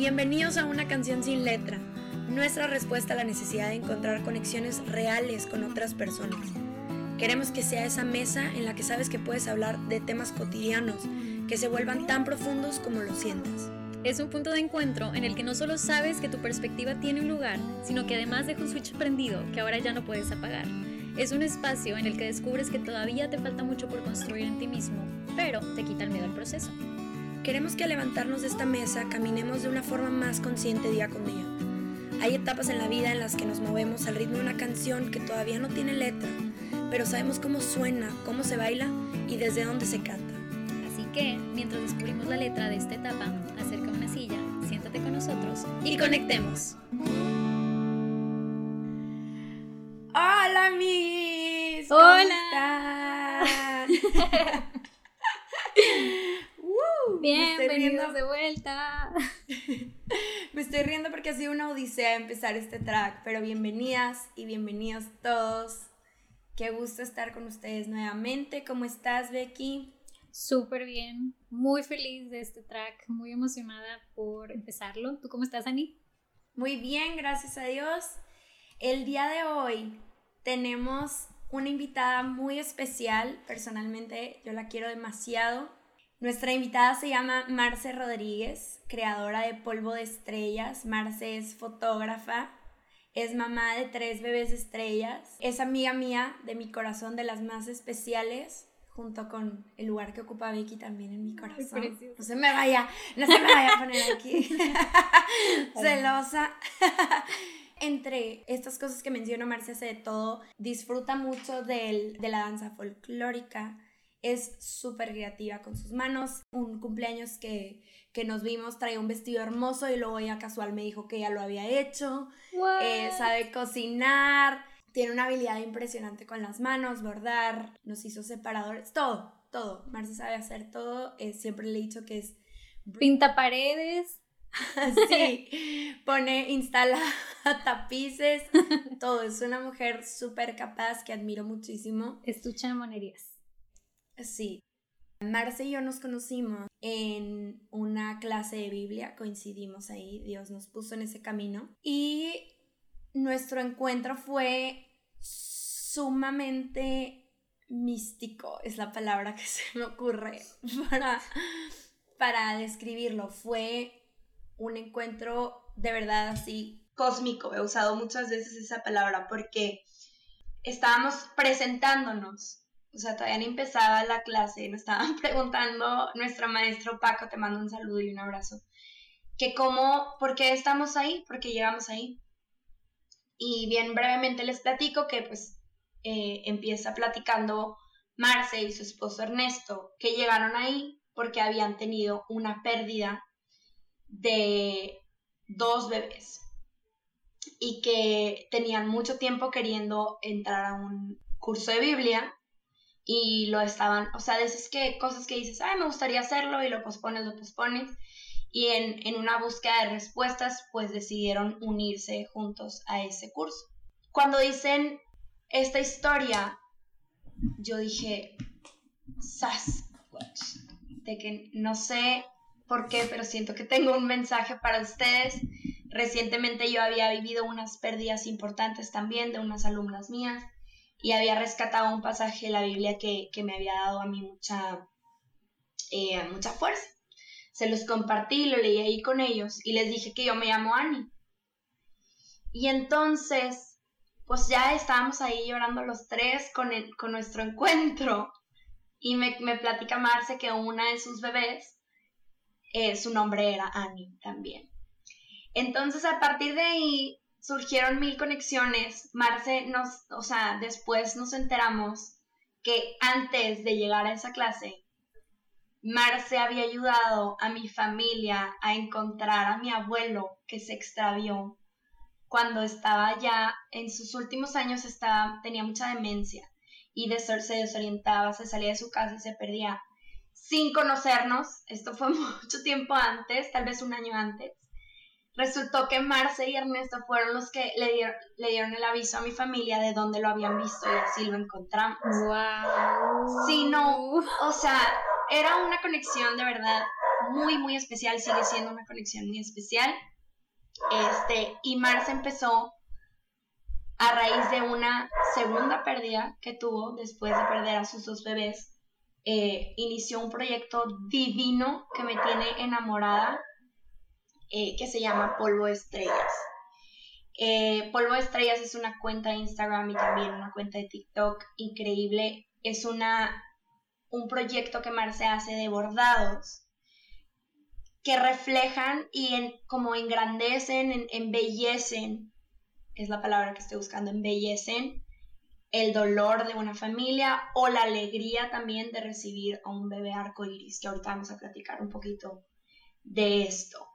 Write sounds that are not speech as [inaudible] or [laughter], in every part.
Bienvenidos a Una canción sin letra, nuestra respuesta a la necesidad de encontrar conexiones reales con otras personas. Queremos que sea esa mesa en la que sabes que puedes hablar de temas cotidianos que se vuelvan tan profundos como lo sientas. Es un punto de encuentro en el que no solo sabes que tu perspectiva tiene un lugar, sino que además deja un switch prendido que ahora ya no puedes apagar. Es un espacio en el que descubres que todavía te falta mucho por construir en ti mismo, pero te quita el miedo al proceso. Queremos que al levantarnos de esta mesa caminemos de una forma más consciente día con día. Hay etapas en la vida en las que nos movemos al ritmo de una canción que todavía no tiene letra, pero sabemos cómo suena, cómo se baila y desde dónde se canta. Así que, mientras descubrimos la letra de esta etapa, acerca una silla, siéntate con nosotros y conectemos. Hola. ¿Cómo Hola. están? [laughs] Uh, me estoy Bienvenidos riendo- de vuelta. [laughs] Me estoy riendo porque ha sido una odisea empezar este track, pero bienvenidas y bienvenidos todos. Qué gusto estar con ustedes nuevamente. ¿Cómo estás, Becky? Súper bien, muy feliz de este track, muy emocionada por empezarlo. ¿Tú cómo estás, Ani? Muy bien, gracias a Dios. El día de hoy tenemos una invitada muy especial. Personalmente yo la quiero demasiado. Nuestra invitada se llama Marce Rodríguez, creadora de Polvo de Estrellas. Marce es fotógrafa, es mamá de tres bebés estrellas, es amiga mía de mi corazón, de las más especiales, junto con el lugar que ocupa Vicky también en mi corazón. No se me vaya, no se me vaya a poner aquí. [laughs] [laughs] Celosa. [laughs] Entre estas cosas que menciono, Marce hace de todo, disfruta mucho del- de la danza folclórica, es súper creativa con sus manos. Un cumpleaños que, que nos vimos traía un vestido hermoso y luego ella casual me dijo que ya lo había hecho. Eh, sabe cocinar, tiene una habilidad impresionante con las manos, bordar, nos hizo separadores, todo, todo. Marce sabe hacer todo, eh, siempre le he dicho que es... Pinta paredes. [laughs] sí, [laughs] pone, instala [laughs] tapices, todo. Es una mujer súper capaz que admiro muchísimo. Estucha de monerías. Sí. Marce y yo nos conocimos en una clase de Biblia, coincidimos ahí, Dios nos puso en ese camino y nuestro encuentro fue sumamente místico, es la palabra que [laughs] se me ocurre para, para describirlo. Fue un encuentro de verdad así cósmico, he usado muchas veces esa palabra porque estábamos presentándonos o sea, todavía ni empezaba la clase, nos estaban [laughs] preguntando nuestro maestro Paco, te mando un saludo y un abrazo, que cómo, por qué estamos ahí, por qué llegamos ahí. Y bien brevemente les platico que pues eh, empieza platicando Marce y su esposo Ernesto, que llegaron ahí porque habían tenido una pérdida de dos bebés y que tenían mucho tiempo queriendo entrar a un curso de Biblia y lo estaban, o sea, de esas que, cosas que dices, ay, me gustaría hacerlo y lo pospones, lo pospones. Y en, en una búsqueda de respuestas, pues decidieron unirse juntos a ese curso. Cuando dicen esta historia, yo dije, Sasquatch, de que no sé por qué, pero siento que tengo un mensaje para ustedes. Recientemente yo había vivido unas pérdidas importantes también de unas alumnas mías y había rescatado un pasaje de la Biblia que, que me había dado a mí mucha, eh, mucha fuerza. Se los compartí, lo leí ahí con ellos y les dije que yo me llamo Annie. Y entonces, pues ya estábamos ahí llorando los tres con, el- con nuestro [laughs] encuentro y me, me platica Marce que una de sus bebés, eh, su nombre era Annie también. Entonces, a partir de ahí, surgieron mil conexiones. Marce nos, o sea, después nos enteramos que antes de llegar a esa clase, Marce había ayudado a mi familia a encontrar a mi abuelo que se extravió cuando estaba ya en sus últimos años estaba tenía mucha demencia y des- se desorientaba, se salía de su casa y se perdía sin conocernos. Esto fue [laughs] mucho tiempo antes, tal vez un año antes resultó que Marce y Ernesto fueron los que le dieron, le dieron el aviso a mi familia de dónde lo habían visto y así lo encontramos. Wow. Sí, no, o sea, era una conexión de verdad muy, muy especial, sigue siendo una conexión muy especial. Este, y Marce empezó a raíz de una segunda pérdida que tuvo después de perder a sus dos bebés. Eh, inició un proyecto divino que me tiene enamorada, eh, que se llama Polvo Estrellas. Eh, Polvo Estrellas es una cuenta de Instagram y también una cuenta de TikTok increíble. Es una, un proyecto que Marce hace de bordados que reflejan y en, como engrandecen, embellecen, es la palabra que estoy buscando, embellecen el dolor de una familia o la alegría también de recibir a un bebé arcoíris, que ahorita vamos a platicar un poquito de esto.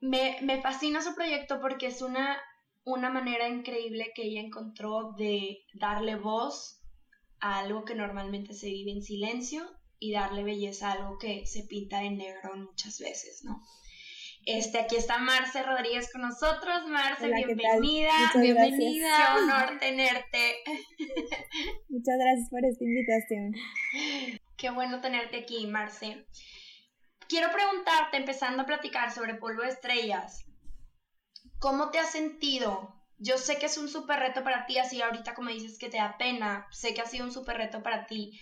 Me, me fascina su proyecto porque es una, una manera increíble que ella encontró de darle voz a algo que normalmente se vive en silencio y darle belleza a algo que se pinta en negro muchas veces, ¿no? Este, aquí está Marce Rodríguez con nosotros. Marce, bienvenida. Bienvenida, qué [laughs] honor tenerte. Muchas gracias por esta invitación. Qué bueno tenerte aquí, Marce. Quiero preguntarte, empezando a platicar sobre polvo de estrellas, ¿cómo te has sentido? Yo sé que es un súper reto para ti, así ahorita como dices que te da pena, sé que ha sido un súper reto para ti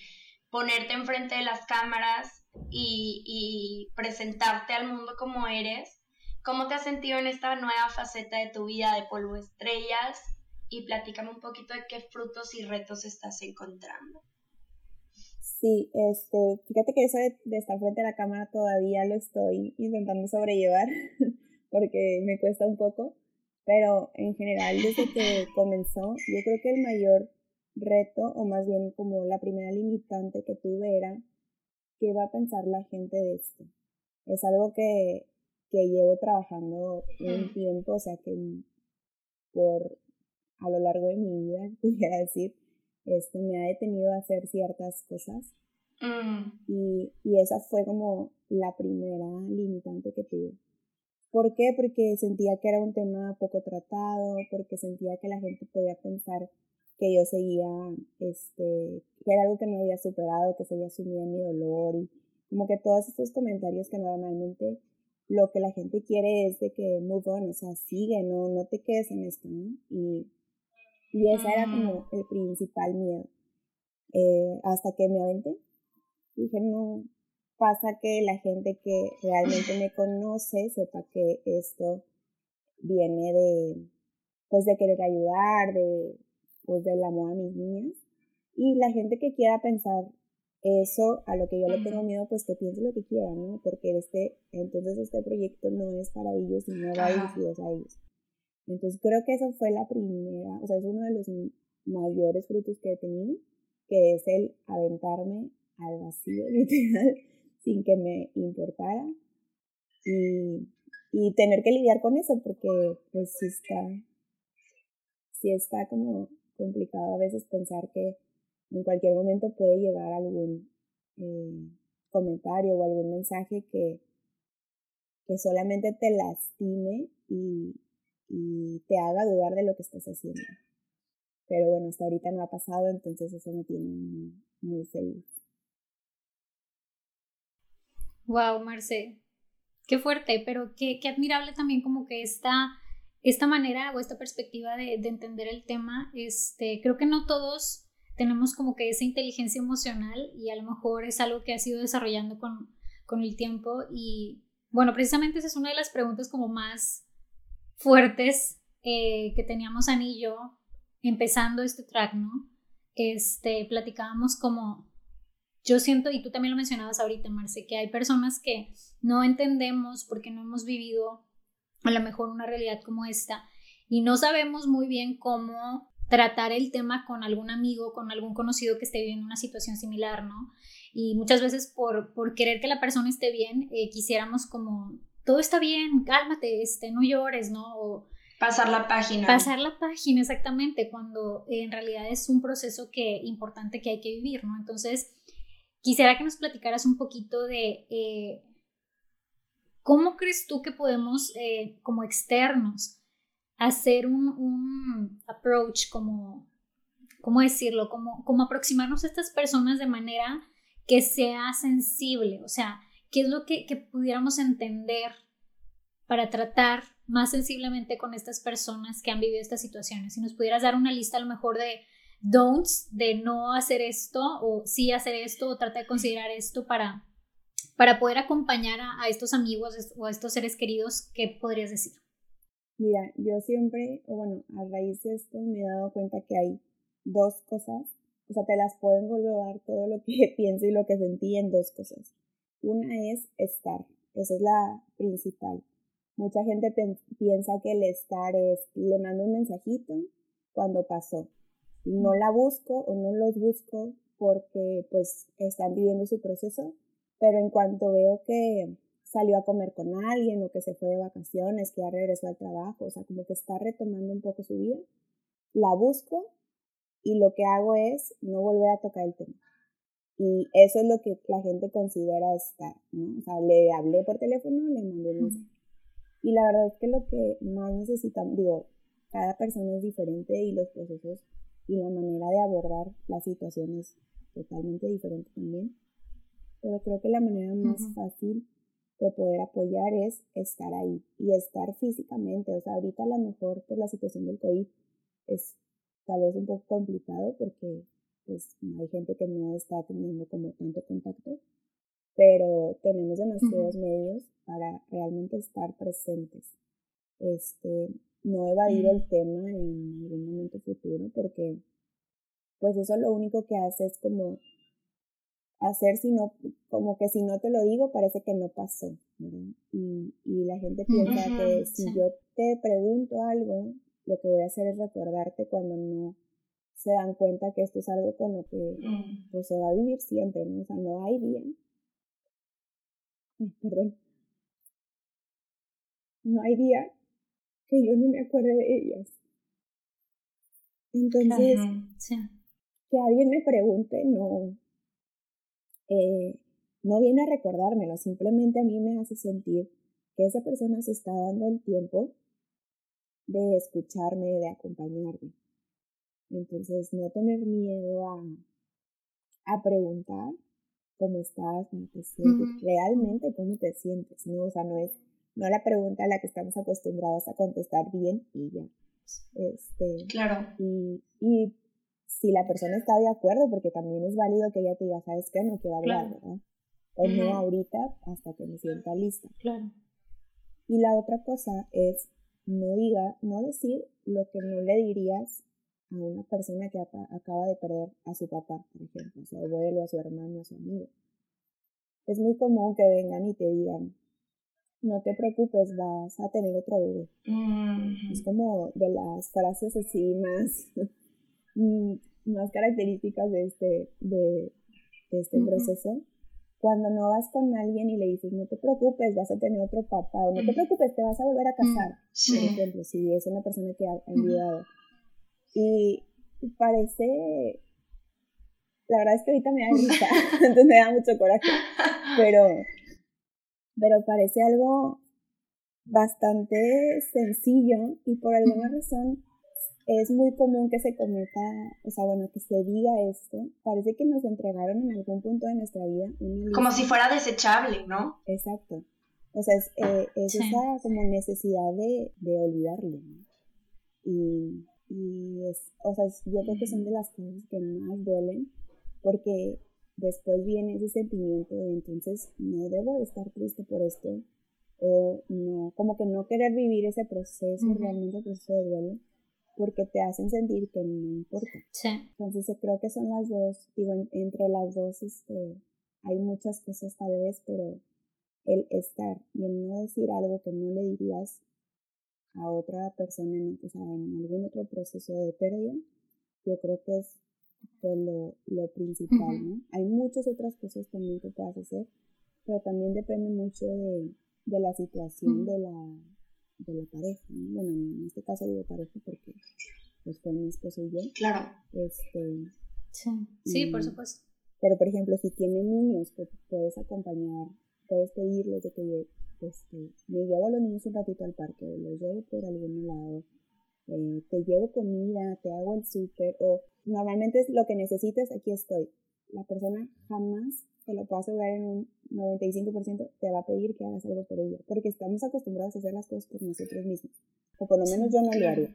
ponerte enfrente de las cámaras y, presentarte al mundo como eres. ¿Cómo te has sentido en esta nueva faceta de tu vida de polvo estrellas? Y platícame un poquito de qué frutos y retos estás encontrando. Sí, este, fíjate que eso de, de estar frente a la cámara todavía lo estoy intentando sobrellevar [laughs] porque me cuesta un poco, pero en general desde que [laughs] comenzó, yo creo que el mayor reto, o más bien como la primera limitante que tuve era qué va a pensar la gente de esto. Es algo que, que llevo trabajando un tiempo, o sea que por a lo largo de mi vida, [laughs] pudiera decir, esto me ha detenido a hacer ciertas cosas. Mm. Y, y esa fue como la primera limitante que tuve. ¿Por qué? Porque sentía que era un tema poco tratado, porque sentía que la gente podía pensar que yo seguía, este, que era algo que no había superado, que seguía sumido en mi dolor y como que todos estos comentarios que normalmente lo que la gente quiere es de que move on, o sea, sigue, no, no te quedes en esto, ¿no? Y, y ese era como el principal miedo. Eh, hasta que me aventé, dije, no, pasa que la gente que realmente me conoce sepa que esto viene de, pues de querer ayudar, de, pues del amor a mis niñas. Y la gente que quiera pensar eso, a lo que yo le tengo miedo, pues que piense lo que quiera, ¿no? Porque este, entonces este proyecto no es para ellos y no va dirigido a ellos. Entonces creo que eso fue la primera, o sea, es uno de los mayores frutos que he tenido, que es el aventarme al vacío, [laughs] literal, sin que me importara. Y, y tener que lidiar con eso, porque pues sí está, sí está como complicado a veces pensar que en cualquier momento puede llegar algún eh, comentario o algún mensaje que, que solamente te lastime y, y te haga dudar de lo que estás haciendo. Pero bueno, hasta ahorita no ha pasado, entonces eso me tiene muy, feliz. Wow, Marce, qué fuerte, pero qué, qué admirable también como que esta esta manera o esta perspectiva de, entender el tema, este, creo que no todos tenemos como que esa inteligencia emocional y a lo mejor es algo que ha sido desarrollando con, con el tiempo y bueno, precisamente esa es una de las preguntas como más fuertes eh, que teníamos Ani y yo empezando este track, ¿no? Este, platicábamos como, yo siento, y tú también lo mencionabas ahorita, Marce, que hay personas que no entendemos porque no hemos vivido a lo mejor una realidad como esta y no sabemos muy bien cómo tratar el tema con algún amigo, con algún conocido que esté viviendo una situación similar, ¿no? Y muchas veces por, por querer que la persona esté bien, eh, quisiéramos como, todo está bien, cálmate, este, no llores, ¿no? pasar la página. Pasar la página, exactamente, cuando en realidad es un proceso que, importante que hay que vivir, ¿no? Entonces, quisiera que nos platicaras un poquito de eh, ¿Cómo crees tú que podemos, eh, como externos, hacer un, approach, como, ¿cómo decirlo? Como, como aproximarnos a estas personas de manera que sea sensible, o sea, ¿qué es lo que, pudiéramos entender para tratar más sensiblemente con estas personas que han vivido estas situaciones? Si nos pudieras dar una lista a lo mejor de don'ts, de no hacer esto o sí hacer esto o trata de considerar esto para, para poder acompañar a, estos amigos o a estos seres queridos, ¿qué podrías decir? Mira, yo siempre, o bueno, a raíz de esto me he dado cuenta que hay dos cosas, o sea, te las puedo englobar todo lo que [laughs] pienso y lo que sentí en dos cosas. Una es estar, esa es la principal. Mucha gente piensa que el estar es, le mando un mensajito cuando pasó. No la busco o no los busco porque pues están viviendo su proceso, pero en cuanto veo que salió a comer con alguien o que se fue de vacaciones, que ya regresó al trabajo, o sea, como que está retomando un poco su vida, la busco y lo que hago es no volver a tocar el tema. Y eso es lo que la gente considera estar, ¿no? O sea, le hablé por teléfono, le mandé un mensaje. Y la verdad es que lo que más necesitamos, digo, cada persona es diferente y los procesos y la manera de abordar la situación es totalmente diferente también. Pero creo que la manera más fácil de poder apoyar es estar ahí y estar físicamente. O sea, ahorita a lo mejor por la situación del COVID es tal vez un poco complicado porque pues hay gente que no está teniendo como tanto contacto, pero tenemos demasiados medios para realmente estar presentes. Este, no evadir el tema en algún momento futuro porque pues eso lo único que hace es como hacer si no, como que si no te lo digo parece que no pasó, Y, y la gente piensa que si yo te pregunto algo, lo que voy a hacer es recordarte cuando no se dan cuenta que esto es algo con lo que mm. pues, se va a vivir siempre, ¿no? O sea, no hay día perdón. No hay día que yo no me acuerde de ellas. Entonces, que alguien me pregunte, no, eh, no viene a recordármelo, simplemente a mí me hace sentir que esa persona se está dando el tiempo de escucharme, de acompañarme. Entonces, no tener miedo a, a preguntar cómo estás, cómo te sientes, realmente cómo te sientes, ¿no? O sea, no es, no la pregunta a la que estamos acostumbrados a contestar bien y ya. Este, claro. Y, y si la persona está de acuerdo, porque también es válido que ella te diga, ¿sabes qué? No quiero hablar, ¿verdad? O no ahorita hasta que me sienta lista. Claro. Y la otra cosa es no diga, no decir lo que no le dirías a una persona que acaba de perder a su papá, por ejemplo, a su abuelo, a su hermano, a su amigo. Es muy común que vengan y te digan, no te preocupes, vas a tener otro bebé. Es como de las frases así más, [laughs] mm, más características de este, de, este proceso. Cuando no vas con alguien y le dices, no te preocupes, vas a tener otro papá, o no te preocupes, te vas a volver a casar, por ejemplo, si es una persona que ha enviado. Y parece, la verdad es que ahorita me da risa, [laughs] entonces me da mucho coraje, pero, pero parece algo bastante sencillo y por alguna razón es muy común que se cometa, o sea, bueno, que se diga esto. Parece que nos entregaron en algún punto de nuestra vida Como si fuera desechable, ¿no? Exacto. O sea, es, eh, esa como necesidad de, de olvidarlo, ¿no? Y y es, o sea, yo creo que son de las cosas que más duelen porque después viene ese sentimiento de entonces no debo de estar triste por esto o no, como que no querer vivir ese proceso, realmente el proceso de duelo, porque te hacen sentir que no importa. Sí. Entonces creo que son las dos, digo, entre las dos este, hay muchas cosas tal vez, pero el estar y el no decir algo que no le dirías a otra persona en, o sea, en algún otro proceso de pérdida, yo creo que es pues, lo, lo principal, ¿no? Hay muchas otras cosas también que puedas hacer, pero también depende mucho de, de la situación de, la, de la pareja, ¿no? Bueno, en este caso digo pareja porque pues fue mi esposo y yo. Claro. Este, sí, sí por supuesto. Pero, por ejemplo, si tiene niños, puedes acompañar, puedes pedirles de que este, me llevo a los niños un ratito al parque, los llevo por algún lado, eh, te llevo comida, te hago el súper, o normalmente es lo que necesites, aquí estoy. la persona jamás, te lo puedo asegurar en un 95%, te va a pedir que hagas algo por ella, porque estamos acostumbrados a hacer las cosas por nosotros mismos, o por lo menos yo no lo haría,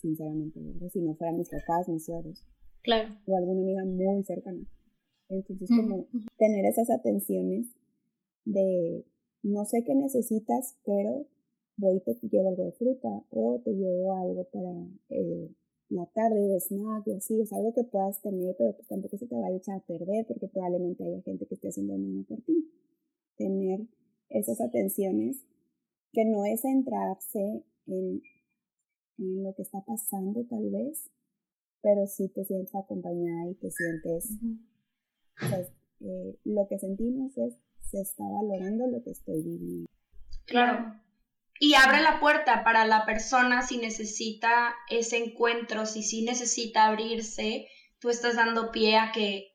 sinceramente, si no fueran mis papás, mis suegros, claro. o alguna amiga muy cercana. Entonces, como tener esas atenciones de no sé qué necesitas, pero voy y te llevo algo de fruta o te llevo algo para eh, la tarde de snack o así, o sea, algo que puedas tener, pero pues tampoco se te vaya a echar a perder porque probablemente haya gente que esté haciendo lo mismo por ti. Tener esas atenciones que no es centrarse en, en lo que está pasando tal vez, pero sí te sientes acompañada y te sientes, eh, lo que sentimos es se está valorando lo que estoy viviendo. Claro. Y abre la puerta para la persona si necesita ese encuentro, si sí necesita abrirse, tú estás dando pie a que,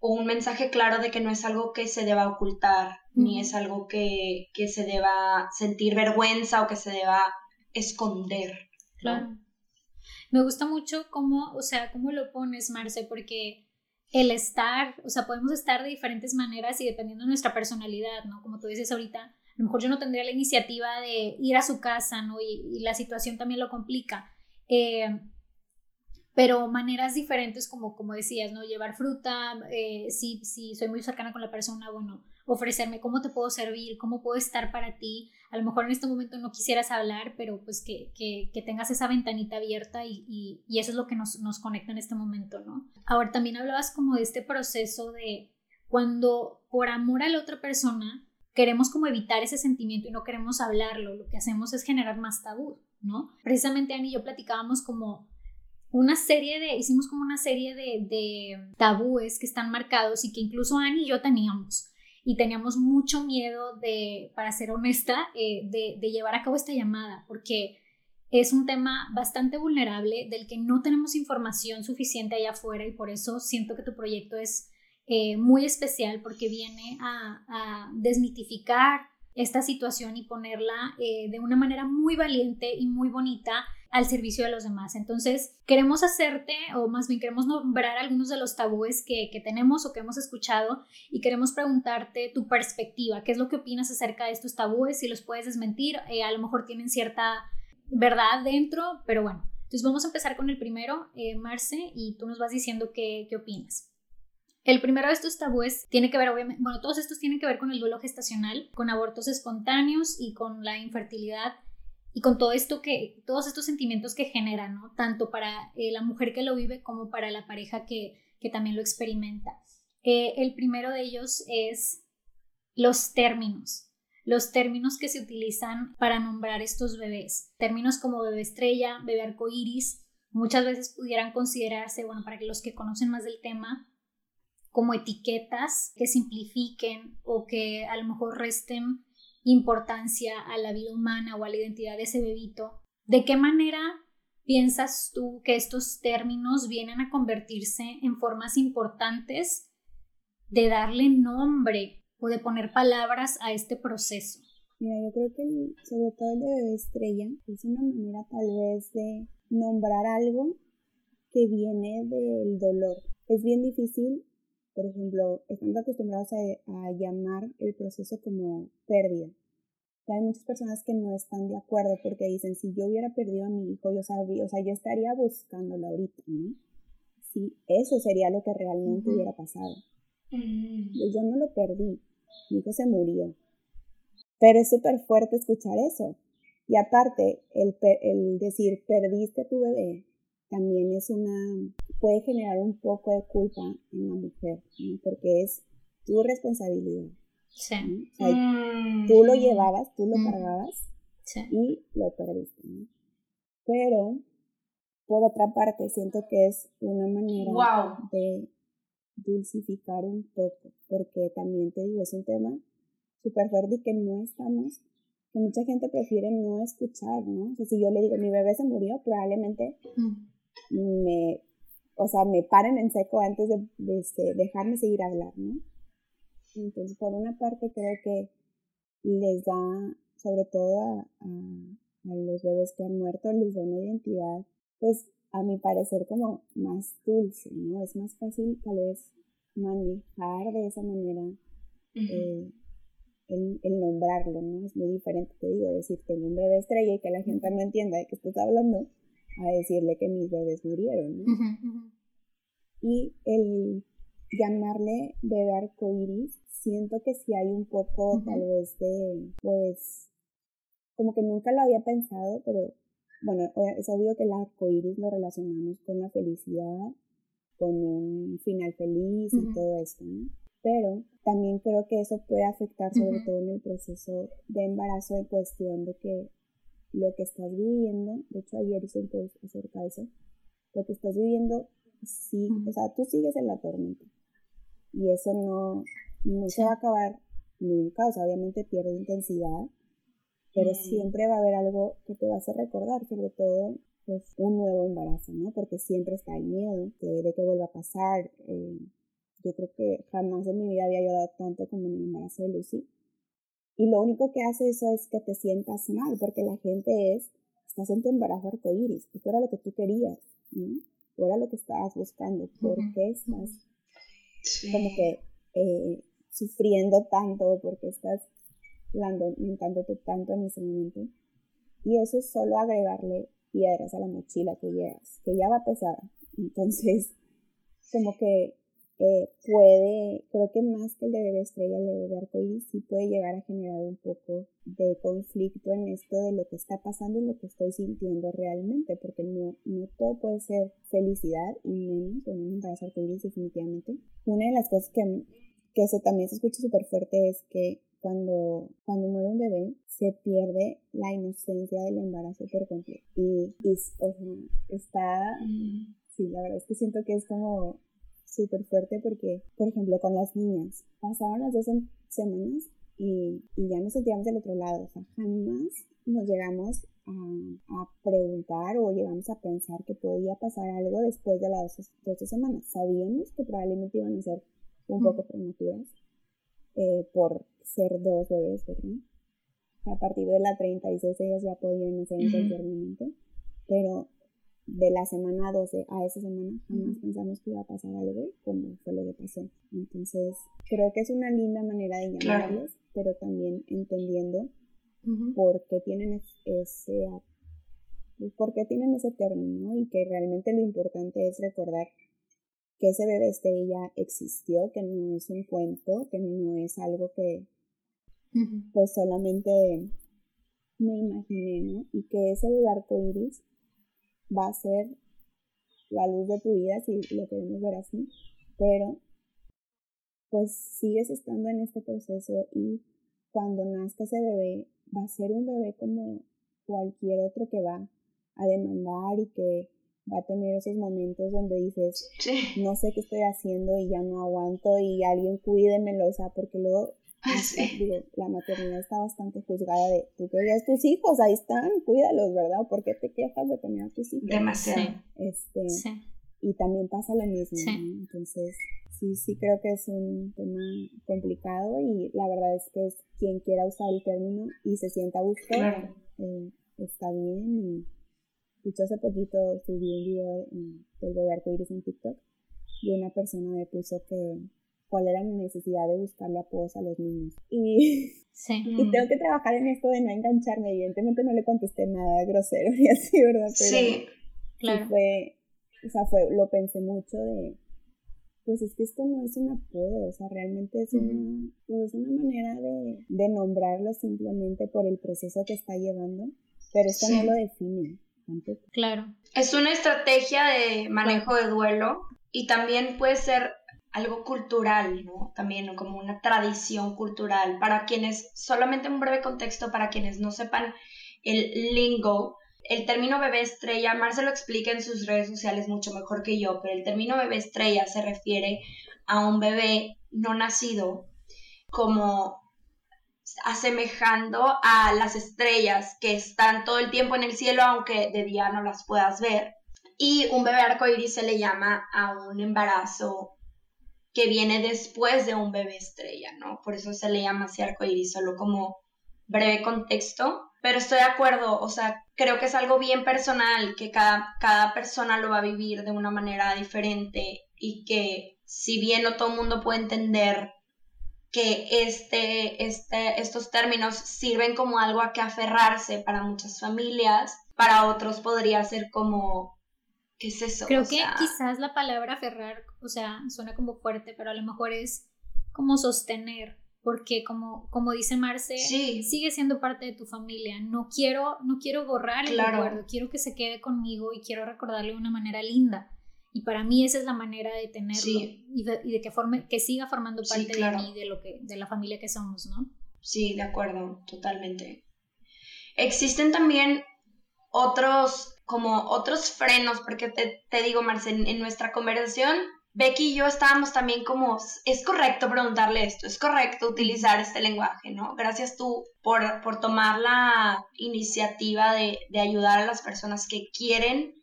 o un mensaje claro de que no es algo que se deba ocultar, ni es algo que, que, se deba sentir vergüenza o que se deba esconder. Claro. Me gusta mucho cómo, o sea, cómo lo pones, Marce, porque el estar, o sea, podemos estar de diferentes maneras y dependiendo de nuestra personalidad, ¿no? Como tú dices ahorita, a lo mejor yo no tendría la iniciativa de ir a su casa, ¿no? Y, la situación también lo complica. Eh, pero maneras diferentes como, como decías, ¿no? Llevar fruta, eh, si, si soy muy cercana con la persona, bueno, ofrecerme cómo te puedo servir, cómo puedo estar para ti. A lo mejor en este momento no quisieras hablar, pero pues que, que, que tengas esa ventanita abierta y, y, y, eso es lo que nos, nos conecta en este momento, ¿no? Ahora también hablabas como de este proceso de cuando por amor a la otra persona queremos como evitar ese sentimiento y no queremos hablarlo, lo que hacemos es generar más tabú, ¿no? Precisamente Ani y yo platicábamos como una serie de, hicimos como una serie de, de tabúes que están marcados y que incluso Ani y yo teníamos y teníamos mucho miedo de, para ser honesta, eh, de, llevar a cabo esta llamada, porque es un tema bastante vulnerable del que no tenemos información suficiente allá afuera y por eso siento que tu proyecto es eh, muy especial porque viene a, desmitificar esta situación y ponerla eh, de una manera muy valiente y muy bonita al servicio de los demás. Entonces, queremos hacerte, o más bien queremos nombrar algunos de los tabúes que, tenemos o que hemos escuchado y queremos preguntarte tu perspectiva, qué es lo que opinas acerca de estos tabúes, si los puedes desmentir, eh, a lo mejor tienen cierta verdad dentro, pero bueno. Entonces vamos a empezar con el primero, eh, Marce, y tú nos vas diciendo qué, qué opinas. El primero de estos tabúes tiene que ver, obviamente, bueno, todos estos tienen que ver con el duelo gestacional, con abortos espontáneos y con la infertilidad y con todo esto que, todos estos sentimientos que generan, ¿no? Tanto para eh, la mujer que lo vive como para la pareja que, que también lo experimenta. Eh, el primero de ellos es los términos, los términos que se utilizan para nombrar estos bebés. Términos como bebé estrella, bebé arcoíris, muchas veces pudieran considerarse, bueno, para los que conocen más del tema, como etiquetas que simplifiquen o que a lo mejor resten importancia a la vida humana o a la identidad de ese bebito, ¿de qué manera piensas tú que estos términos vienen a convertirse en formas importantes de darle nombre o de poner palabras a este proceso? Mira, yo creo que sobre todo el de bebé estrella es una manera tal vez de nombrar algo que viene del dolor. Es bien difícil por ejemplo, estamos acostumbrados a, llamar el proceso como pérdida. Hay muchas personas que no están de acuerdo porque dicen, si yo hubiera perdido a mi hijo, yo sabría, o sea, yo estaría buscándolo ahorita, ¿no? Sí, eso sería lo que realmente hubiera pasado. Yo no lo perdí, mi hijo se murió. Pero es súper fuerte escuchar eso. Y aparte, el, el decir, perdiste a tu bebé, también es una, puede generar un poco de culpa en la mujer, porque es tu responsabilidad. Sí. Mm. Tú lo llevabas, tú lo mm. cargabas y lo perdiste. Pero, por otra parte, siento que es una manera de dulcificar un poco, porque también te digo, es un tema súper fuerte y que no estamos, que mucha gente prefiere no escuchar, ¿no? O sea, si yo le digo, mi bebé se murió, probablemente mm me, o sea, me paren en seco antes de, de, este, dejarme seguir hablar, ¿no? Entonces, por una parte, creo que les da, sobre todo a, a, los bebés que han muerto, les da una identidad, pues, a mi parecer, como más dulce, ¿no? Es más fácil, tal vez, manejar de esa manera eh, el, nombrarlo, ¿no? Es muy diferente, te digo, decirte un bebé estrella y que la gente no entienda de qué estás hablando, a decirle que mis bebés murieron, ¿no? Y el llamarle bebé arcoíris, siento que si hay un poco tal vez de, pues, como que nunca lo había pensado, pero bueno, es obvio que el arcoíris lo relacionamos con la felicidad, con un final feliz y todo esto, ¿no? Pero también creo que eso puede afectar sobre todo en el proceso de embarazo en cuestión de que lo que estás viviendo, de hecho ayer hice un post acerca de eso, lo que estás viviendo, sí, o sea, tú sigues en la tormenta y eso no, no se va a acabar nunca, o sea, obviamente pierde intensidad, pero siempre va a haber algo que te va a hacer recordar, sobre todo pues un nuevo embarazo, ¿no? Porque siempre está el miedo de, de que vuelva a pasar, eh, yo creo que jamás en mi vida había llorado tanto como en el embarazo de Lucy. Y lo único que hace eso es que te sientas mal, porque la gente es, estás en tu embarazo arcoíris, esto era lo que tú querías, ¿no? O era lo que estabas buscando, ¿por qué estás como que eh, sufriendo tanto? ¿Por qué estás lamentándote tanto en ese momento? Y eso es solo agregarle piedras a la mochila que llevas, que ya va pesada. Entonces, [laughs] como que eh, puede, creo que más que el de bebé estrella, el de bebé arcoíris, sí puede llegar a generar un poco de conflicto en esto de lo que está pasando y lo que estoy sintiendo realmente, porque no, no todo puede ser felicidad y menos en un embarazo arcoíris definitivamente. Una de las cosas que, que se, también se escucha súper fuerte es que cuando, cuando muere un bebé, se pierde la inocencia del embarazo por completo. Y, y o sea, está, mm. sí, la verdad es que siento que es como súper fuerte porque, por ejemplo, con las niñas, pasaron las dos semanas y, y, ya nos sentíamos del otro lado, o sea, jamás nos llegamos a, a, preguntar o llegamos a pensar que podía pasar algo después de las dos, semanas. Sabíamos que probablemente iban a ser un poco prematuras eh, por ser dos bebés, ¿verdad? A partir de la 36 ellas ya podían nacer en cualquier momento, pero de la semana 12 a esa semana jamás pensamos que iba a pasar algo como fue lo que pasó. Entonces, creo que es una linda manera de llamarles, pero también entendiendo por qué tienen ese por qué tienen ese término y que realmente lo importante es recordar que ese bebé estrella existió, que no es un cuento, que no es algo que pues solamente me imaginé, ¿no? Y que ese bebé arcoíris va a ser la luz de tu vida, si lo queremos ver así, pero pues sigues estando en este proceso y cuando nazca ese bebé va a ser un bebé como cualquier otro que va a demandar y que va a tener esos momentos donde dices, no sé qué estoy haciendo y ya no aguanto y alguien cuídemelo, o sea, porque luego Ah, la maternidad está bastante juzgada de tú querías tus hijos, ahí están, cuídalos, ¿verdad? ¿Por qué te quejas de tener a tus hijos? Demasiado. Este, Y también pasa lo mismo, Entonces, sí, sí creo que es un tema complicado y la verdad es que es quien quiera usar el término y se sienta a gusto, eh, está bien. Y hace poquito subí un video del bebé arcoíris en TikTok y una persona me puso que cuál era mi necesidad de buscarle apoyos a los niños. Y, [laughs] y tengo que trabajar en esto de no engancharme. Evidentemente no le contesté nada grosero [laughs] y así, ¿verdad? Pero sí, claro. fue, o sea, fue, lo pensé mucho de, pues es que esto no es un apodo, o sea, realmente es, una, pues, una manera de, de, nombrarlo simplemente por el proceso que está llevando, pero esto no lo define. Claro. Es una estrategia de manejo de duelo y también puede ser algo cultural, ¿no? También como una tradición cultural. Para quienes, solamente un breve contexto, para quienes no sepan el lingo, el término bebé estrella, Marce lo explica en sus redes sociales mucho mejor que yo, pero el término bebé estrella se refiere a un bebé no nacido como asemejando a las estrellas que están todo el tiempo en el cielo, aunque de día no las puedas ver. Y un bebé arcoíris se le llama a un embarazo que viene después de un bebé estrella, ¿no? Por eso se le llama así arcoíris, solo como breve contexto. Pero estoy de acuerdo, o sea, creo que es algo bien personal, que cada, cada persona lo va a vivir de una manera diferente y que si bien no todo el mundo puede entender que este, este, estos términos sirven como algo a que aferrarse para muchas familias, para otros podría ser como, ¿qué es eso? Creo que quizás la palabra aferrar, o sea, suena como fuerte, pero a lo mejor es como sostener, porque como, como dice Marce, sigue siendo parte de tu familia. No quiero, no quiero borrar el recuerdo, quiero que se quede conmigo y quiero recordarle de una manera linda. Y para mí esa es la manera de tenerlo y, de, que, forme, que siga formando parte de mí, de, lo que, de la familia que somos, ¿no? Sí, de acuerdo, totalmente. Existen también otros, como otros frenos, porque te, te digo, Marce, en nuestra conversación Becky y yo estábamos también como, es correcto preguntarle esto, es correcto utilizar este lenguaje, ¿no? Gracias tú por, por tomar la iniciativa de, de, ayudar a las personas que quieren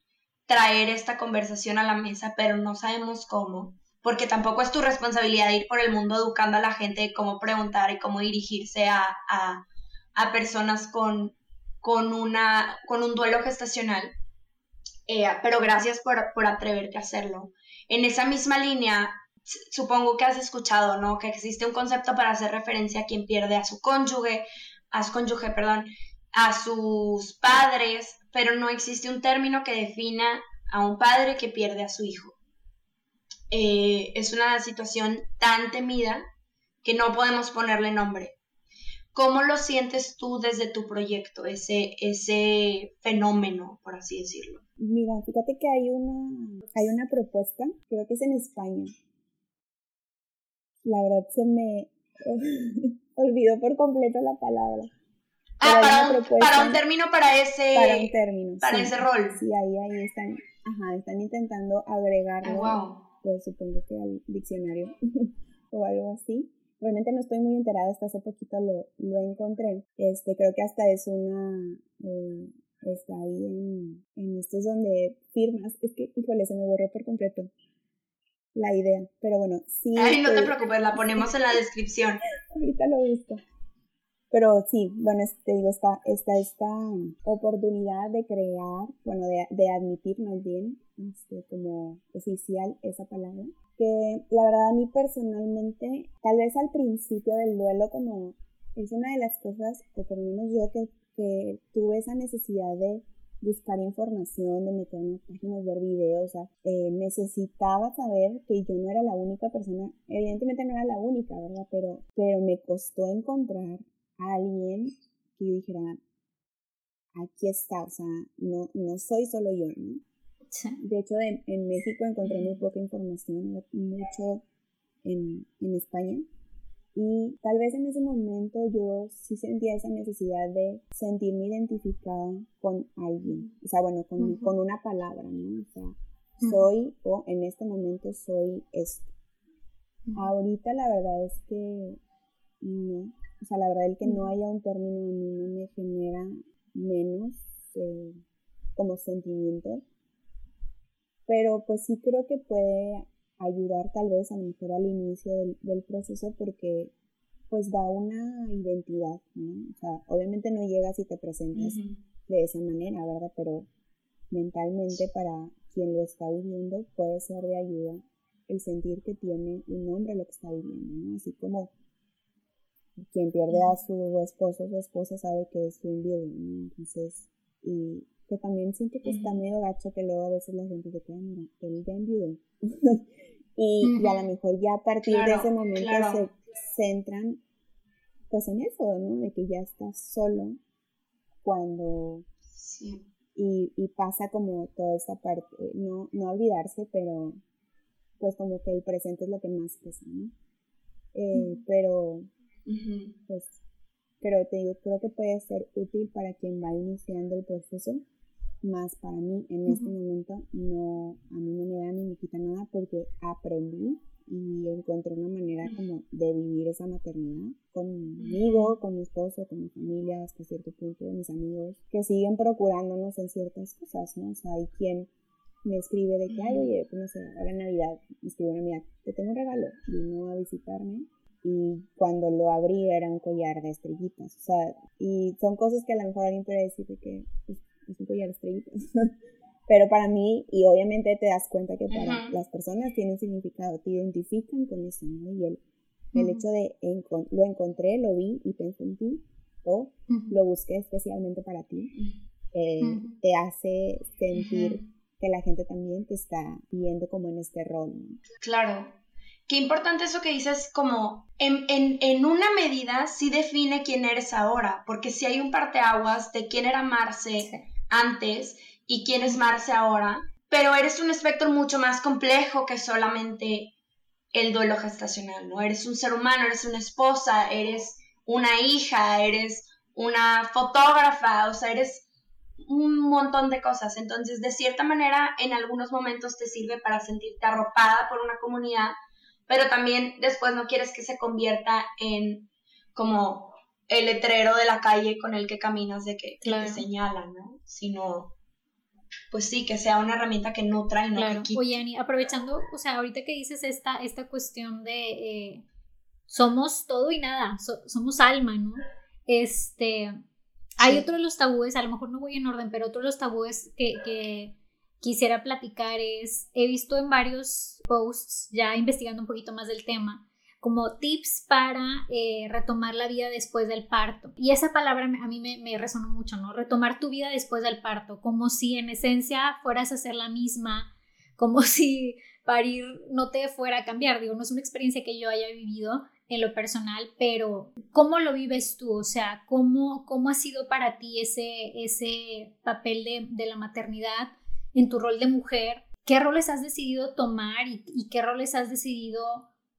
traer esta conversación a la mesa, pero no sabemos cómo, porque tampoco es tu responsabilidad ir por el mundo educando a la gente de cómo preguntar y cómo dirigirse a, a, a personas con, con, una, con un duelo gestacional. Eh, pero gracias por, por atreverte a hacerlo. En esa misma línea, supongo que has escuchado, ¿no? Que existe un concepto para hacer referencia a quien pierde a su cónyuge, a su cónyuge, perdón, a sus padres, pero no existe un término que defina a un padre que pierde a su hijo. Eh, es una situación tan temida que no podemos ponerle nombre. ¿Cómo lo sientes tú desde tu proyecto, ese, ese fenómeno, por así decirlo? Mira, fíjate que hay una, hay una propuesta, creo que es en España. La verdad se me [laughs] olvidó por completo la palabra. Ah, para un, para un, término para ese, para un término, para ese rol. Sí, ahí, ahí están, ajá, están intentando agregarlo, wow. pues supongo que al diccionario [laughs] o algo así. Realmente no estoy muy enterada, hasta hace poquito lo, lo encontré. Este, creo que hasta es una, eh, está ahí en, en estos donde firmas. Es que, híjole, se me borró por completo la idea. Pero bueno, sí. Ay, no te preocupes, la [laughs] ponemos en la descripción. Ahorita lo busco. Pero sí, bueno, te digo, está, está esta oportunidad de crear, bueno, de, de admitir más bien, este, como oficial esa palabra, que la verdad a mí personalmente, tal vez al principio del duelo, como es una de las cosas, o por lo menos yo que que tuve esa necesidad de buscar información, de meterme en páginas, ver videos, o sea, eh, necesitaba saber que yo no era la única persona, evidentemente no era la única, ¿verdad? Pero, pero me costó encontrar a alguien que yo dijera, aquí está, o sea, no, no soy solo yo, ¿no? De hecho, en, México encontré muy poca información, mucho en, en España, y tal vez en ese momento yo sí sentía esa necesidad de sentirme identificada con alguien, o sea, bueno, con, con una palabra, ¿no? O sea, soy o en este momento soy esto. Ahorita la verdad es que no, o sea, la verdad es que no haya un término a mí no me genera menos eh, como sentimiento, pero pues sí creo que puede ayudar tal vez a lo mejor al inicio del, proceso porque pues da una identidad, ¿no? O sea, obviamente no llegas y te presentas de esa manera, ¿verdad? Pero mentalmente para quien lo está viviendo puede ser de ayuda el sentir que tiene un nombre lo que está viviendo, ¿no? Así como quien pierde a su esposo o su esposa sabe que es un viudo, ¿no? Entonces, y que también siento que está medio gacho que luego a veces la gente se queda, mira, él ya enviudó. [laughs] y, a lo mejor ya a partir de ese momento se centran pues en eso, ¿no? De que ya estás solo cuando... Y, y, pasa como toda esta parte, no, no olvidarse, pero pues como que el presente es lo que más pesa, ¿no? Eh, pero, pues, pero te digo, creo que puede ser útil para quien va iniciando el proceso más para mí. En este momento no, a mí no me da ni me quita nada porque aprendí y encontré una manera como de vivir esa maternidad conmigo, con mi esposo, con mi familia, hasta cierto punto, mis amigos, que siguen procurándonos en ciertas cosas, ¿no? O sea, hay quien me escribe de que, ay, oye, pues no sé, ahora en Navidad me escribe una amiga, te tengo un regalo, vino a visitarme y cuando lo abrí era un collar de estrellitas, o sea, y son cosas que a lo mejor alguien puede decir de que, pues, es un collar estrellitas. [laughs] Pero para mí, y obviamente te das cuenta que para las personas tiene un significado, te identifican con eso, ¿no? Y el, el hecho de lo encontré, lo vi y pensé en ti, o lo busqué especialmente para ti, eh, te hace sentir que la gente también te está viendo como en este rol. Claro. Qué importante eso que dices, como en, en, en, una medida sí define quién eres ahora, porque si hay un parteaguas de quién era Marce antes y quién es Marce ahora, pero eres un espectro mucho más complejo que solamente el duelo gestacional, ¿no? Eres un ser humano, eres una esposa, eres una hija, eres una fotógrafa, o sea, eres un montón de cosas. Entonces, de cierta manera, en algunos momentos te sirve para sentirte arropada por una comunidad, pero también después no quieres que se convierta en como el letrero de la calle con el que caminas de que, te señalan, ¿no? Sino pues sí, que sea una herramienta que nutra y no que quite. Oye, Ani, aprovechando, o sea, ahorita que dices esta, esta cuestión de eh, somos todo y nada, somos alma, ¿no? Este, hay otro de los tabúes, a lo mejor no voy en orden, pero otro de los tabúes que, que quisiera platicar es, he visto en varios posts, ya investigando un poquito más del tema, como tips para eh, retomar la vida después del parto. Y esa palabra a mí me, resonó mucho, ¿no? Retomar tu vida después del parto, como si en esencia fueras a ser la misma, como [laughs] si parir no te fuera a cambiar. Digo, no es una experiencia que yo haya vivido en lo personal, pero ¿cómo lo vives tú? O sea, ¿cómo, cómo ha sido para ti ese, ese papel de, la maternidad en tu rol de mujer? ¿Qué roles has decidido tomar y qué roles has decidido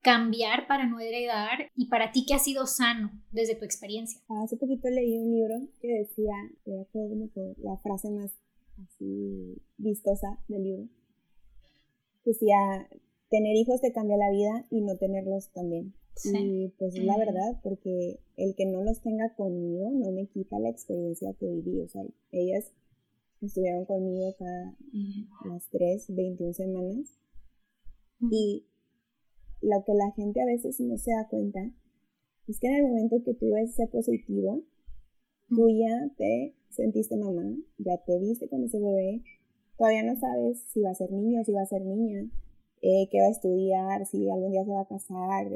cambiar para no heredar y para ti qué ha sido sano desde tu experiencia? Hace poquito leí un libro que decía, era como la frase más así vistosa del libro, decía, tener hijos te cambia la vida y no tenerlos también. Y pues es la verdad, porque el que no los tenga conmigo no me quita la experiencia que viví. O sea, ellas estuvieron conmigo cada las 3, 21 semanas. Y lo que la gente a veces no se da cuenta es que en el momento que tú ves ese positivo, tú ya te sentiste mamá, ya te viste con ese bebé, todavía no sabes si va a ser niño, si va a ser niña, eh, qué va a estudiar, si algún día se va a casar,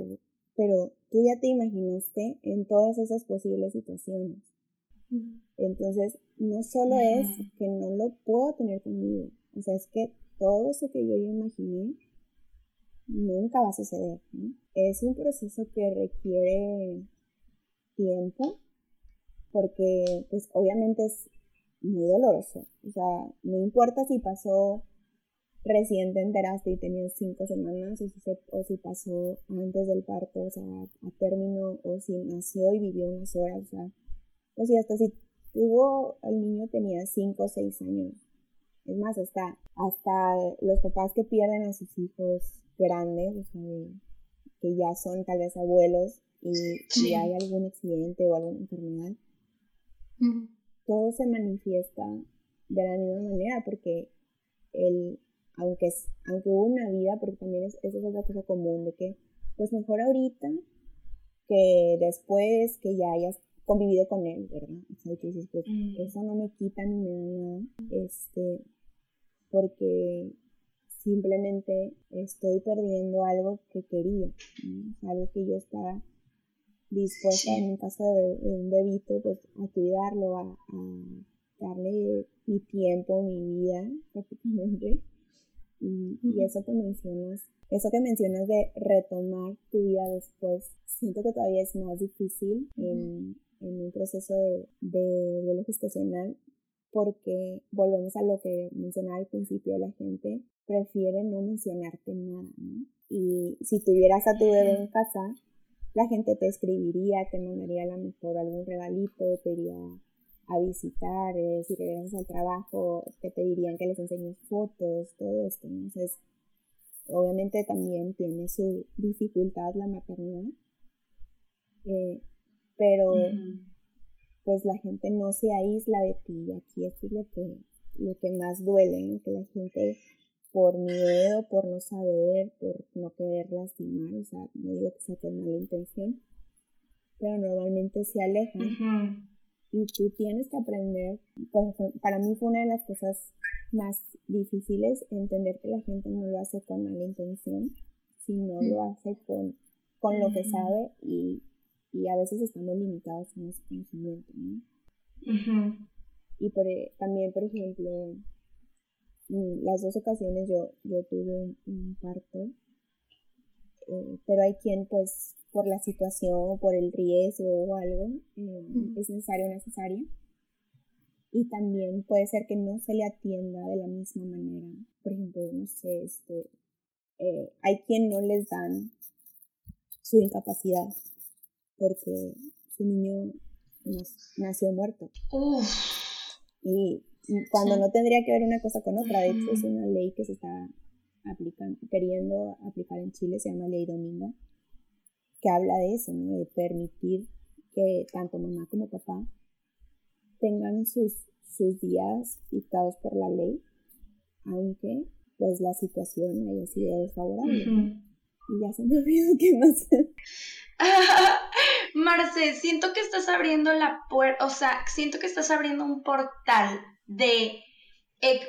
pero tú ya te imaginaste en todas esas posibles situaciones. Entonces, no solo es que no lo puedo tener conmigo, o sea, es que todo eso que yo ya imaginé nunca va a suceder. Es un proceso que requiere tiempo porque pues obviamente es muy doloroso. O sea, no importa si pasó recién te enteraste y tenías cinco semanas o si, o si pasó antes del parto, o sea, a término, o si nació y vivió unas horas, o sea, o si hasta si tuvo al niño tenía cinco o seis años. Es más, hasta, hasta los papás que pierden a sus hijos grandes, o sea, que ya son tal vez abuelos y, si hay algún accidente o alguna enfermedad, todo se manifiesta de la misma manera porque el, aunque, es, aunque hubo una vida, porque también es, esa es otra cosa común, de que pues mejor ahorita que después que ya hayas convivido con él, ¿verdad? O sea, que dices, pues eso no me quita ni me da nada, este, porque simplemente estoy perdiendo algo que quería, algo que yo estaba dispuesta, en el caso de, un bebito, pues a cuidarlo, a, darle mi tiempo, mi vida [laughs] prácticamente. Y, eso que mencionas, eso que mencionas de retomar tu vida después, siento que todavía es más difícil en, un proceso de, de duelo gestacional porque volvemos a lo que mencionaba al principio, la gente prefiere no mencionarte nada, ¿no? Y si tuvieras a tu bebé en casa, la gente te escribiría, te mandaría a lo mejor algún regalito, te iría a visitar, eh, si regresas al trabajo, te pedirían que les enseñes fotos, todo esto, ¿no? Entonces, obviamente también tiene su dificultad la maternidad, eh, pero pues la gente no se aísla de ti, aquí esto es lo que, lo que más duele, ¿no? Que la gente por miedo, por no saber, por no querer lastimar, o sea, no digo que sea con mala intención, pero normalmente se alejan. Y tú tienes que aprender, pues para mí fue una de las cosas más difíciles entender que la gente no lo hace con mala intención, sino lo hace con, con lo que sabe y, y a veces estamos limitados en ese conocimiento, ¿no? Y por, e, también, por ejemplo, las dos ocasiones yo, yo tuve un, parto, eh, pero hay quien pues por la situación, por el riesgo o algo, eh, es necesaria una cesárea. Y también puede ser que no se le atienda de la misma manera. Por ejemplo, no sé, este, eh, hay quien no les dan su incapacidad porque su niño nació muerto. Y cuando no tendría que ver una cosa con otra, de hecho es una ley que se está aplicando, queriendo aplicar en Chile, se llama Ley Dominga, que habla de eso, ¿no? De permitir que tanto mamá como papá tengan sus, sus días dictados por la ley, aunque pues la situación haya sido desfavorable. Y ya se me olvidó qué más. [laughs] Marce, siento que estás abriendo la puerta, o sea, siento que estás abriendo un portal de,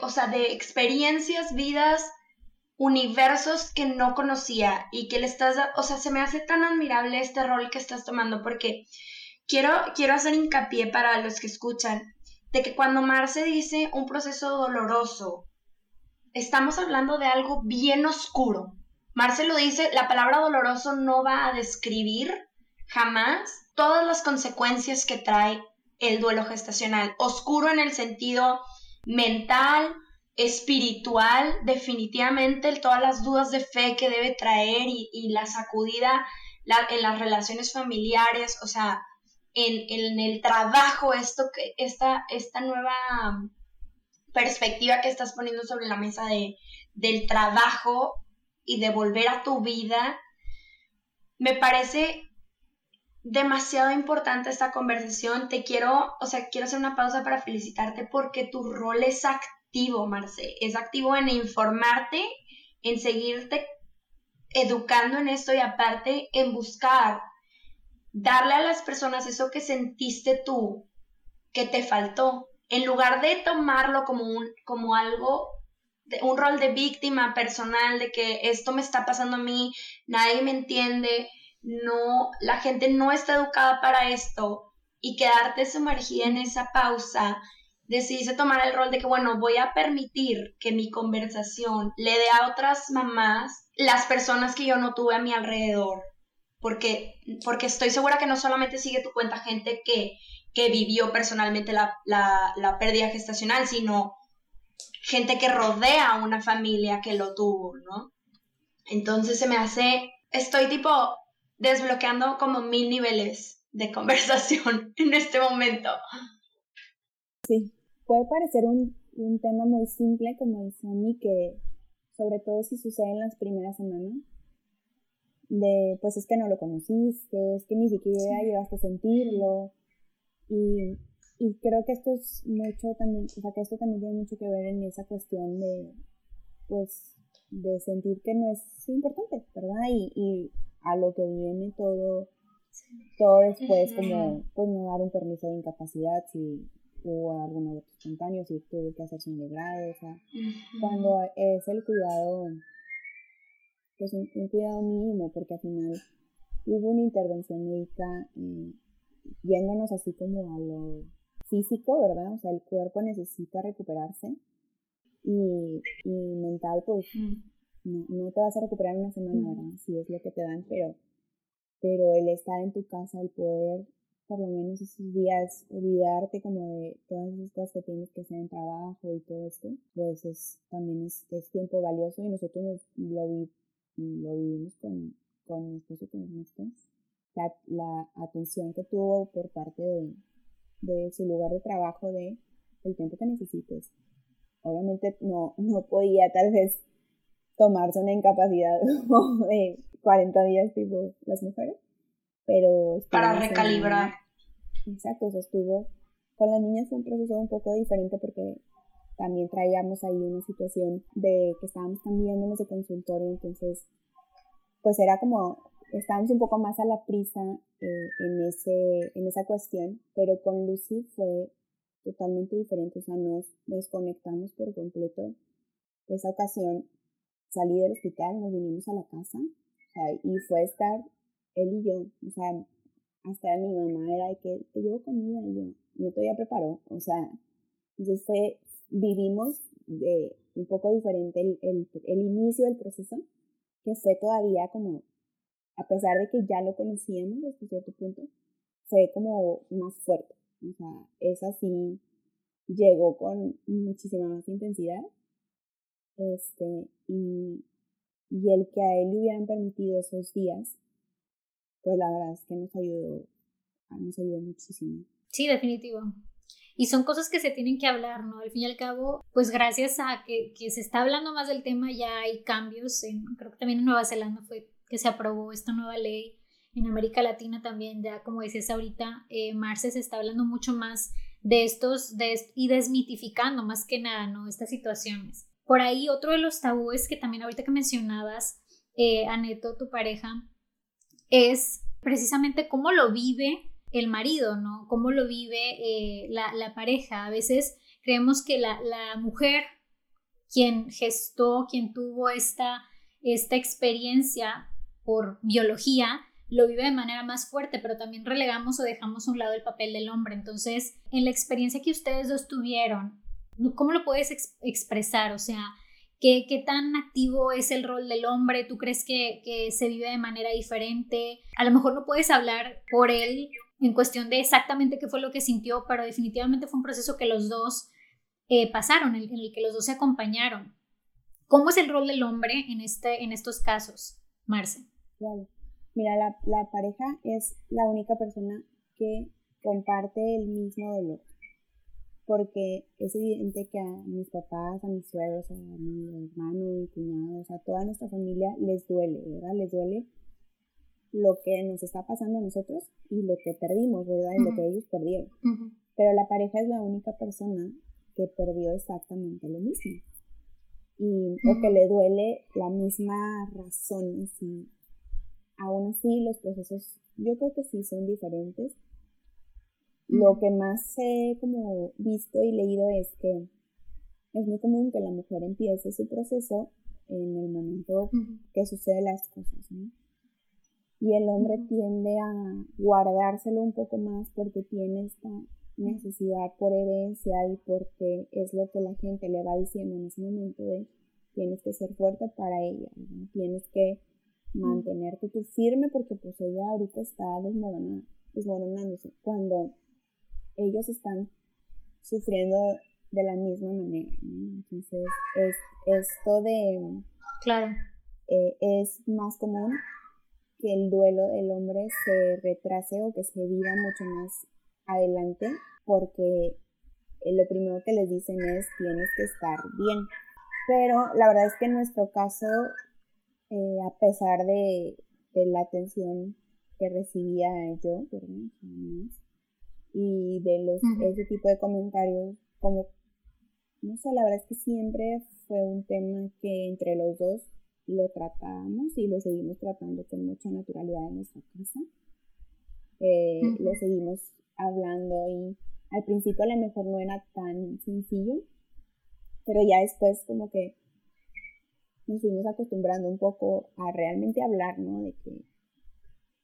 o sea, de experiencias, vidas, universos que no conocía y que le estás, o sea, se me hace tan admirable este rol que estás tomando porque quiero, quiero hacer hincapié para los que escuchan de que cuando Marce dice un proceso doloroso, estamos hablando de algo bien oscuro. Marce lo dice, la palabra doloroso no va a describir jamás todas las consecuencias que trae el duelo gestacional. Oscuro en el sentido mental, espiritual, definitivamente todas las dudas de fe que debe traer y, la sacudida en las relaciones familiares, o sea, en, el trabajo, esto que, esta, esta nueva perspectiva que estás poniendo sobre la mesa de, del trabajo y de volver a tu vida, me parece demasiado importante esta conversación. Te quiero, o sea, quiero hacer una pausa para felicitarte porque tu rol es activo, Marce. Es activo en informarte, en seguirte educando en esto y aparte en buscar darle a las personas eso que sentiste tú, que te faltó, en lugar de tomarlo como un como algo un rol de víctima personal de que esto me está pasando a mí, nadie me entiende, no, la gente no está educada para esto y quedarte sumergida en esa pausa, decidiste tomar el rol de que, bueno, voy a permitir que mi conversación le dé a otras mamás las personas que yo no tuve a mi alrededor, porque, porque estoy segura que no solamente sigue tu cuenta gente que, que vivió personalmente la, la, la pérdida gestacional, sino gente que rodea a una familia que lo tuvo, ¿no? Entonces se me hace, estoy tipo desbloqueando como mil niveles de [laughs] conversación en este momento. Sí, puede parecer un, un tema muy simple, como dice Ani, que sobre todo si sucede en las primeras semanas, de pues es que no lo conociste, es que ni siquiera llegaste a sentirlo. Y, y, creo que esto es mucho también, o sea que esto también tiene mucho que ver en esa cuestión de pues de sentir que no es importante, ¿verdad? Y, y a lo que viene todo, todo después, como pues no dar un permiso de incapacidad si hubo algún aborto espontáneo, si tuvo que hacerse un degrado, o sea, cuando es el cuidado, pues un, cuidado mínimo, porque al final hubo una intervención médica eh, yéndonos así como a lo físico, ¿verdad? O sea, el cuerpo necesita recuperarse y, y mental, pues no, no te vas a recuperar en una semana, ¿verdad? Si es lo que te dan, pero, pero el estar en tu casa, el poder por lo menos esos días olvidarte como de todas esas cosas que tienes que hacer en trabajo y todo esto, pues es, también es, es tiempo valioso y nosotros lo, lo vivimos con, con mi esposo, con Ernesto, la, la atención que tuvo por parte de, de su lugar de trabajo de el tiempo que necesites. Obviamente no, no podía tal vez tomarse una incapacidad [laughs] de 40 días tipo las mujeres, pero... Para recalibrar. Exacto, o sea, estuvo... Con las niñas fue un proceso un poco diferente porque también traíamos ahí una situación de que estábamos cambiándonos de consultorio, entonces pues era como estábamos un poco más a la prisa eh, en, ese, en esa cuestión, pero con Lucy fue totalmente diferente, o sea, nos desconectamos por completo. Esa ocasión salí del hospital, nos vinimos a la casa, o sea, y fue estar él y yo, o sea, hasta mi mamá era de que te llevo comida y yo, no todavía preparó, o sea, entonces fue, vivimos de un poco diferente el, el, inicio del proceso, que fue todavía como, a pesar de que ya lo conocíamos hasta cierto punto, fue como más fuerte, o sea, esa sí llegó con muchísima más intensidad, este, y, y el que a él le hubieran permitido esos días pues la verdad es que nos ayudó, ah, nos ayudó muchísimo. Sí, definitivo. Y son cosas que se tienen que hablar, ¿no? Al fin y al cabo, pues gracias a que, que se está hablando más del tema, ya hay cambios. En, creo que también en Nueva Zelanda fue que se aprobó esta nueva ley. En América Latina también, ya como decías ahorita, eh, Marce se está hablando mucho más de estos de y desmitificando más que nada, ¿no? Estas situaciones. Por ahí otro de los tabúes que también ahorita que mencionabas, eh, Aneto, tu pareja, es precisamente cómo lo vive el marido, ¿no? Cómo lo vive eh, la, pareja. A veces creemos que la, mujer, quien gestó, quien tuvo esta, esta experiencia por biología, lo vive de manera más fuerte, pero también relegamos o dejamos a un lado el papel del hombre. Entonces, en la experiencia que ustedes dos tuvieron, ¿cómo lo puedes expresar? O sea, ¿Qué, tan activo es el rol del hombre? ¿Tú crees que, se vive de manera diferente? A lo mejor no puedes hablar por él en cuestión de exactamente qué fue lo que sintió, pero definitivamente fue un proceso que los dos eh, pasaron, en, el que los dos se acompañaron. ¿Cómo es el rol del hombre en, este, en estos casos, Marce? Claro. Mira, la, la pareja es la única persona que comparte el mismo dolor porque es evidente que a mis papás, a mis suegros, a mi hermano, mi cuñado, a toda nuestra familia les duele, ¿verdad? Les duele lo que nos está pasando a nosotros y lo que perdimos, ¿verdad? Y lo que ellos perdieron. Pero la pareja es la única persona que perdió exactamente lo mismo. Y, o que le duele la misma razón. Así. Aún así, los procesos, yo creo que sí son diferentes lo que más he como visto y leído es que es muy común que la mujer empiece su proceso en el momento que suceden las cosas, ¿no? Y el hombre tiende a guardárselo un poco más porque tiene esta necesidad por herencia y porque es lo que la gente le va diciendo en ese momento de tienes que ser fuerte para ella, tienes que mantenerte tú firme porque pues ella ahorita está desmoronándose. Cuando ellos están sufriendo de la misma manera. Entonces, es, esto de... Claro. Eh, es más común que el duelo del hombre se retrase o que se viva mucho más adelante porque eh, lo primero que les dicen es tienes que estar bien. Pero la verdad es que en nuestro caso, eh, a pesar de, de, la atención que recibía yo, y de los, ese tipo de comentarios, como, no sé, la verdad es que siempre fue un tema que entre los dos lo tratábamos y lo seguimos tratando con mucha naturalidad en nuestra casa. Eh, lo seguimos hablando y al principio a lo mejor no era tan sencillo, pero ya después como que nos fuimos acostumbrando un poco a realmente hablar, ¿no? De que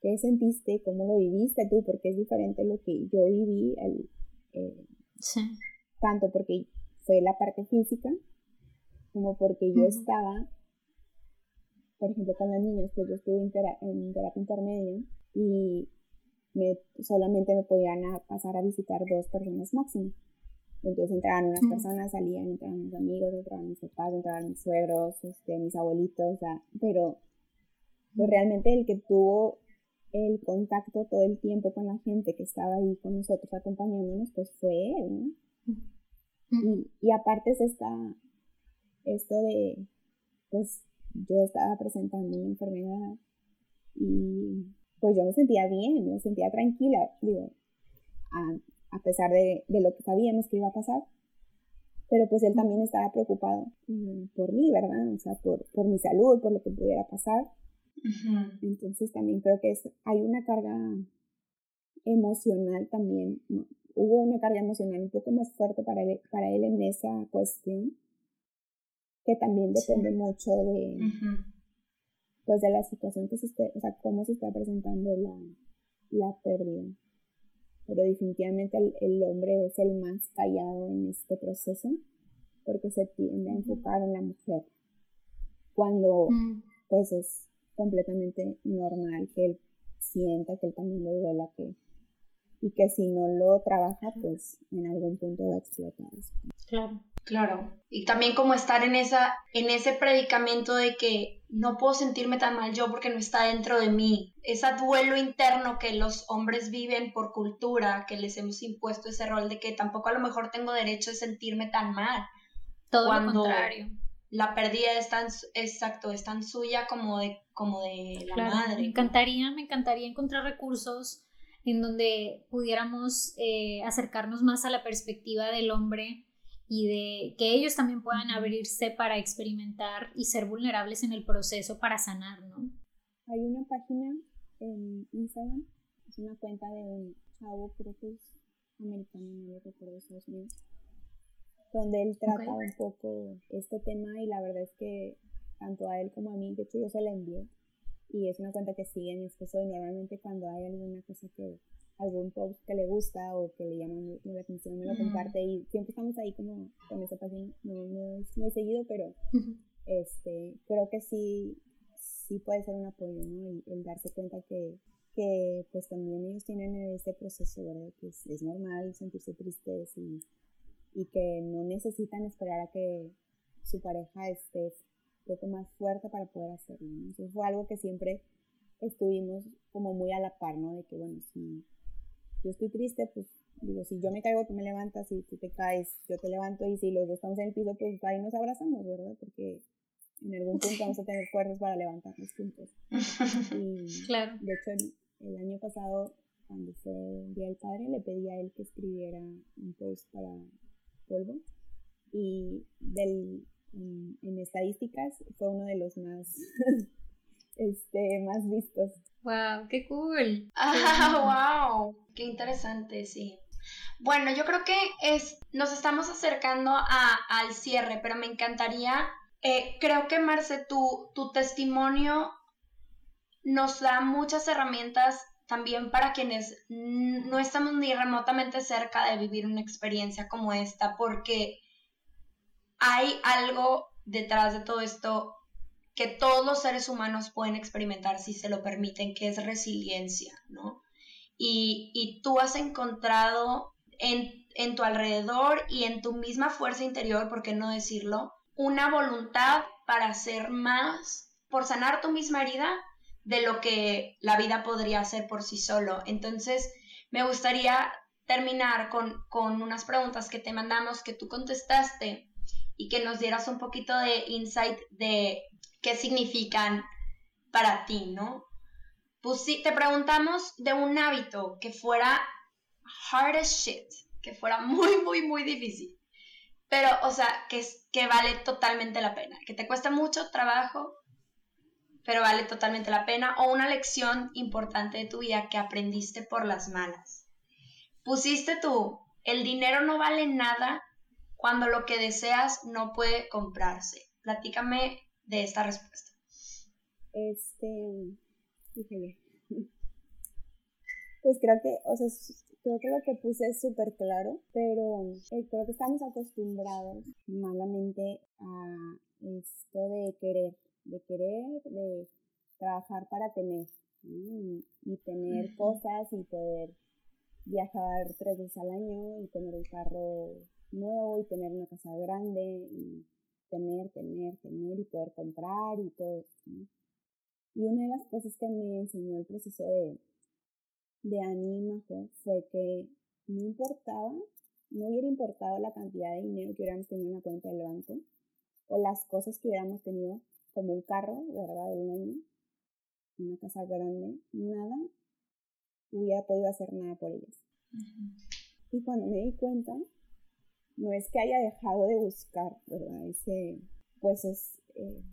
¿Qué sentiste? ¿Cómo lo viviste tú? Porque es diferente lo que yo viví, eh, tanto porque fue la parte física, como porque yo estaba, por ejemplo, con las niñas, pues yo estuve en, terapia intermedia y me, solamente me podían pasar a visitar dos personas máximo. Entonces entraban unas personas, salían, entraban mis amigos, entraban mis papás, entraban mis suegros, este, mis abuelitos, o sea, pero pues realmente el que tuvo el contacto todo el tiempo con la gente que estaba ahí con nosotros acompañándonos, pues fue él, ¿no? Y, y aparte es esta, esto de, pues yo estaba presentando una enfermedad y pues yo me sentía bien, me sentía tranquila, digo, a, a pesar de, de, lo que sabíamos que iba a pasar, pero pues él también estaba preocupado mm, por mí, ¿verdad? O sea, por, por mi salud, por lo que pudiera pasar. Entonces también creo que es, hay una carga emocional también, hubo una carga emocional un poco más fuerte para él, para él en esa cuestión, que también depende mucho de, pues de la situación que se esté, o sea, cómo se está presentando la, la pérdida. Pero definitivamente el, hombre es el más callado en este proceso, porque se tiende a enfocar en la mujer, cuando mm. pues es completamente normal que él sienta que él también le duela que y que si no lo trabaja, pues en algún punto va a explotar. Claro. Claro. Y también como estar en esa, en ese predicamento de que no puedo sentirme tan mal yo porque no está dentro de mí. Ese duelo interno que los hombres viven por cultura, que les hemos impuesto ese rol de que tampoco a lo mejor tengo derecho de sentirme tan mal. Todo lo contrario. La pérdida es tan, exacto, es tan suya como de, como de la madre. Me encantaría, me encantaría encontrar recursos en donde pudiéramos eh, acercarnos más a la perspectiva del hombre y de que ellos también puedan abrirse para experimentar y ser vulnerables en el proceso para sanar, ¿no? Hay una página en Instagram, es una cuenta de un chavo, creo que es americano, no lo recuerdo, Estados Unidos, donde él trata un poco este tema y la verdad es que tanto a él como a mí, de hecho yo se la envié, y es una cuenta que sigue mi esposo y normalmente cuando hay alguna cosa que algún post que le gusta o que le llama la atención me lo comparte y siempre estamos ahí como con esa página no, es muy seguido pero este creo que sí sí puede ser un apoyo no el, darse cuenta que que pues también ellos tienen ese proceso verdad que es, normal sentirse tristes y, y que no necesitan esperar a que su pareja esté poco más fuerte para poder hacerlo. Eso fue algo que siempre estuvimos como muy a la par, ¿no? De que, bueno, si yo estoy triste, pues digo, si yo me caigo, tú me levantas, y tú te caes, yo te levanto, y si los dos estamos en el piso, pues ahí nos abrazamos, ¿verdad? Porque en algún punto vamos a tener fuerzas para levantarnos juntos. [laughs] Y, claro. De hecho, el, el año pasado, cuando fue el Día del Padre, le pedí a él que escribiera un post para polvo. Y del en, estadísticas fue uno de los más, [laughs] este, más vistos. ¡Wow! ¡Qué cool! [laughs] ¡Ah, wow! ¡Qué interesante, sí! Bueno, yo creo que es, nos estamos acercando a, al cierre, pero me encantaría, eh, creo que Marce, tu, tu testimonio nos da muchas herramientas también para quienes no estamos ni remotamente cerca de vivir una experiencia como esta, porque hay algo detrás de todo esto que todos los seres humanos pueden experimentar si se lo permiten, que es resiliencia, ¿no? Y, tú has encontrado en, en tu alrededor y en tu misma fuerza interior, ¿por qué no decirlo? Una voluntad para hacer más, por sanar tu misma herida de lo que la vida podría hacer por sí solo. Entonces, me gustaría terminar con, con unas preguntas que te mandamos que tú contestaste y que nos dieras un poquito de insight de qué significan para ti, ¿no? Pues sí, te preguntamos de un hábito que fuera hard as shit, que fuera [laughs] muy, muy, muy difícil, pero, o sea, que, que vale totalmente la pena, que te cuesta mucho trabajo, pero vale totalmente la pena, o una lección importante de tu vida que aprendiste por las malas. Pusiste tú, el dinero no vale nada cuando lo que deseas no puede comprarse. Platícame de esta respuesta. Este, fíjate. [laughs] Pues creo que, o sea, creo que lo que puse es súper claro, pero eh, creo que estamos acostumbrados malamente a esto de querer, de querer, de trabajar para tener, y, tener cosas y poder viajar tres veces al año y tener un carro nuevo y tener una casa grande y tener, tener, tener y poder comprar y todo. Y una de las cosas que me enseñó el proceso de, de fue que no importaba, no hubiera importado la cantidad de dinero que hubiéramos tenido en la cuenta del banco o las cosas que hubiéramos tenido como un carro, ¿verdad? De un año, una casa grande, nada hubiera podido hacer nada por ellas. Y cuando me di cuenta, no es que haya dejado de buscar, ¿verdad? Ese, pues es, eh,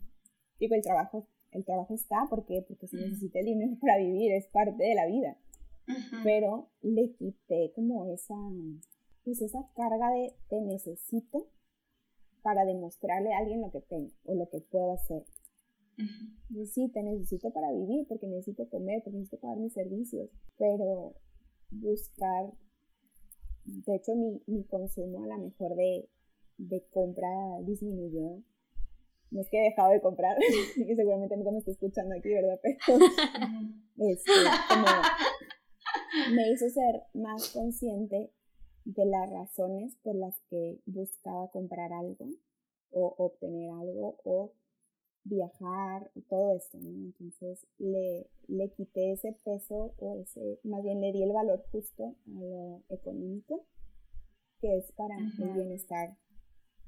digo, el trabajo el trabajo está, ¿por qué? Porque se necesita el dinero para vivir, es parte de la vida. Pero le quité como esa, pues esa carga de te necesito para demostrarle a alguien lo que tengo o lo que puedo hacer. sí, te necesito para vivir, porque necesito comer, porque necesito pagar mis servicios, pero buscar, de hecho mi, mi consumo a lo mejor de, de compra disminuyó. No es que he dejado de comprar, [laughs] que seguramente nunca me está escuchando aquí, ¿verdad? Pero [laughs] este, como me hizo ser más consciente de las razones por las que buscaba comprar algo o obtener algo o viajar, todo esto, Entonces le, le quité ese peso o ese, más bien le di el valor justo a lo económico, que es para el bienestar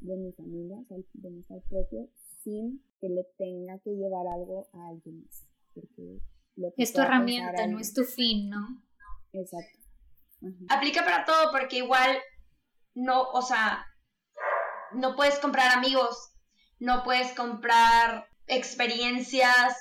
de mi familia, o sea, el bienestar propio, sin que le tenga que llevar algo a alguien más. Porque es tu herramienta, no es tu fin, ¿no? Exacto. Aplica para todo porque igual no, o sea, no puedes comprar amigos, no puedes comprar experiencias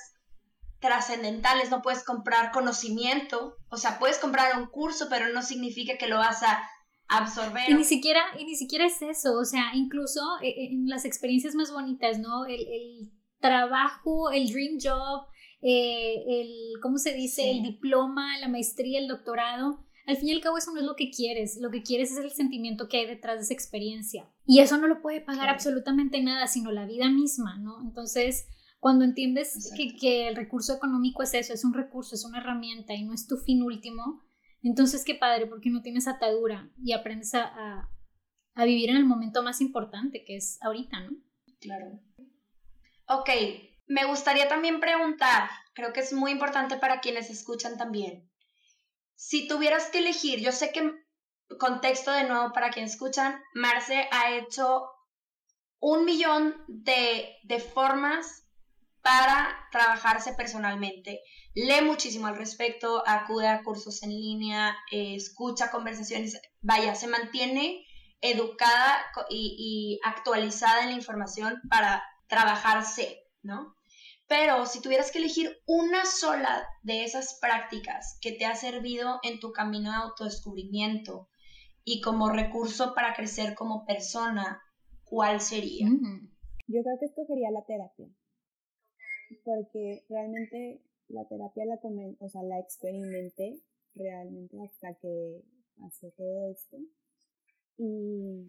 trascendentales, no puedes comprar conocimiento, o sea, puedes comprar un curso, pero no significa que lo vas a absorber. Y ni siquiera, y ni siquiera es eso, o sea, incluso eh, eh, en las experiencias más bonitas, ¿no? El, trabajo, el dream job, eh, el, ¿cómo se dice? El diploma, la maestría, el doctorado. Al fin y al cabo eso no es lo que quieres, lo que quieres es el sentimiento que hay detrás de esa experiencia. Y eso no lo puede pagar absolutamente nada, sino la vida misma, ¿no? Entonces, cuando entiendes que, que, el recurso económico es eso, es un recurso, es una herramienta y no es tu fin último, entonces qué padre, porque no tienes atadura y aprendes a, a, a vivir en el momento más importante, que es ahorita, ¿no? Claro. Ok, me gustaría también preguntar, creo que es muy importante para quienes escuchan también. Si tuvieras que elegir, yo sé que, contexto de nuevo para quienes escuchan, Marce ha hecho un millón de, de formas para trabajarse personalmente. Lee muchísimo al respecto, acude a cursos en línea, eh, escucha conversaciones, vaya, se mantiene educada y, actualizada en la información para trabajarse, ¿no? Pero si tuvieras que elegir una sola de esas prácticas que te ha servido en tu camino de autodescubrimiento y como recurso para crecer como persona, ¿cuál sería? Yo creo que escogería la terapia. Porque realmente la terapia la, o sea, la experimenté realmente hasta que pasó todo esto. Y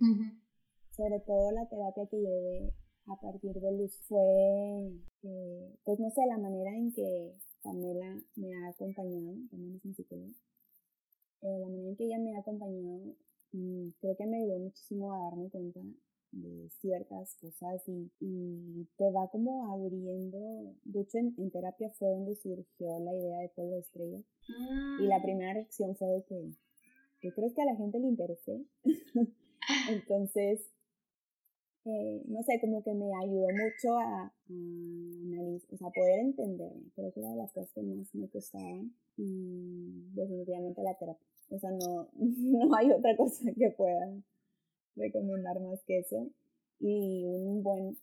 sobre todo la terapia que llevé a partir de Luz fue, eh, pues no sé, la manera en que Pamela me ha acompañado, también es mi psicóloga, eh, la manera en que ella me ha acompañado, mm, creo que me ayudó muchísimo a darme cuenta de ciertas cosas y, y te va como abriendo, de hecho en, terapia fue donde surgió la idea de polvo de estrella y la mm. primera reacción fue de que yo creo que a la gente le interesé, [laughs] entonces eh, no sé, como que me ayudó mucho a, analizar, o sea, poder entenderme. Creo que era de las cosas que más me costaban y definitivamente la terapia. O sea, no, [laughs] no hay otra cosa que pueda recomendar más que eso. Y un buen,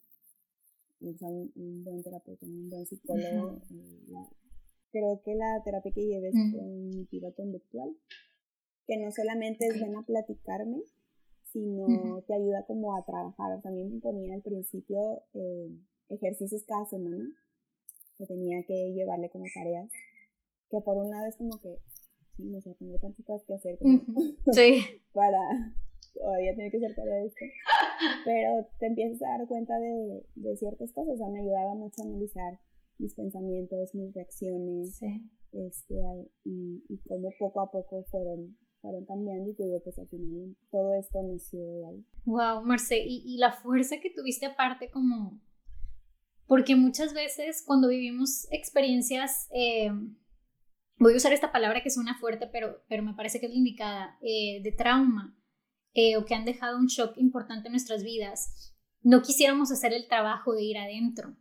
o sea, un, buen terapeuta, un buen psicólogo. Eh, creo que la terapia que lleves es cognitiva conductual, que no solamente es ven a platicarme, sino te ayuda como a trabajar. También me ponía al principio eh, ejercicios cada semana que tenía que llevarle como tareas, que por un lado es como que, sí, no sé, tengo tantas cosas que hacer [laughs] sí. para todavía tener que hacer tarea de esto, pero te empiezas a dar cuenta de, de ciertas cosas, o sea, me ayudaba mucho a analizar mis pensamientos, mis reacciones, este, y, y cómo poco a poco fueron fueron cambiando y que pues al final todo esto nació de ahí. Wow, Marce, y, y la fuerza que tuviste aparte como... Porque muchas veces cuando vivimos experiencias, eh, voy a usar esta palabra que suena fuerte, pero, pero me parece que es indicada, eh, de trauma, eh, o que han dejado un shock importante en nuestras vidas, no quisiéramos hacer el trabajo de ir adentro,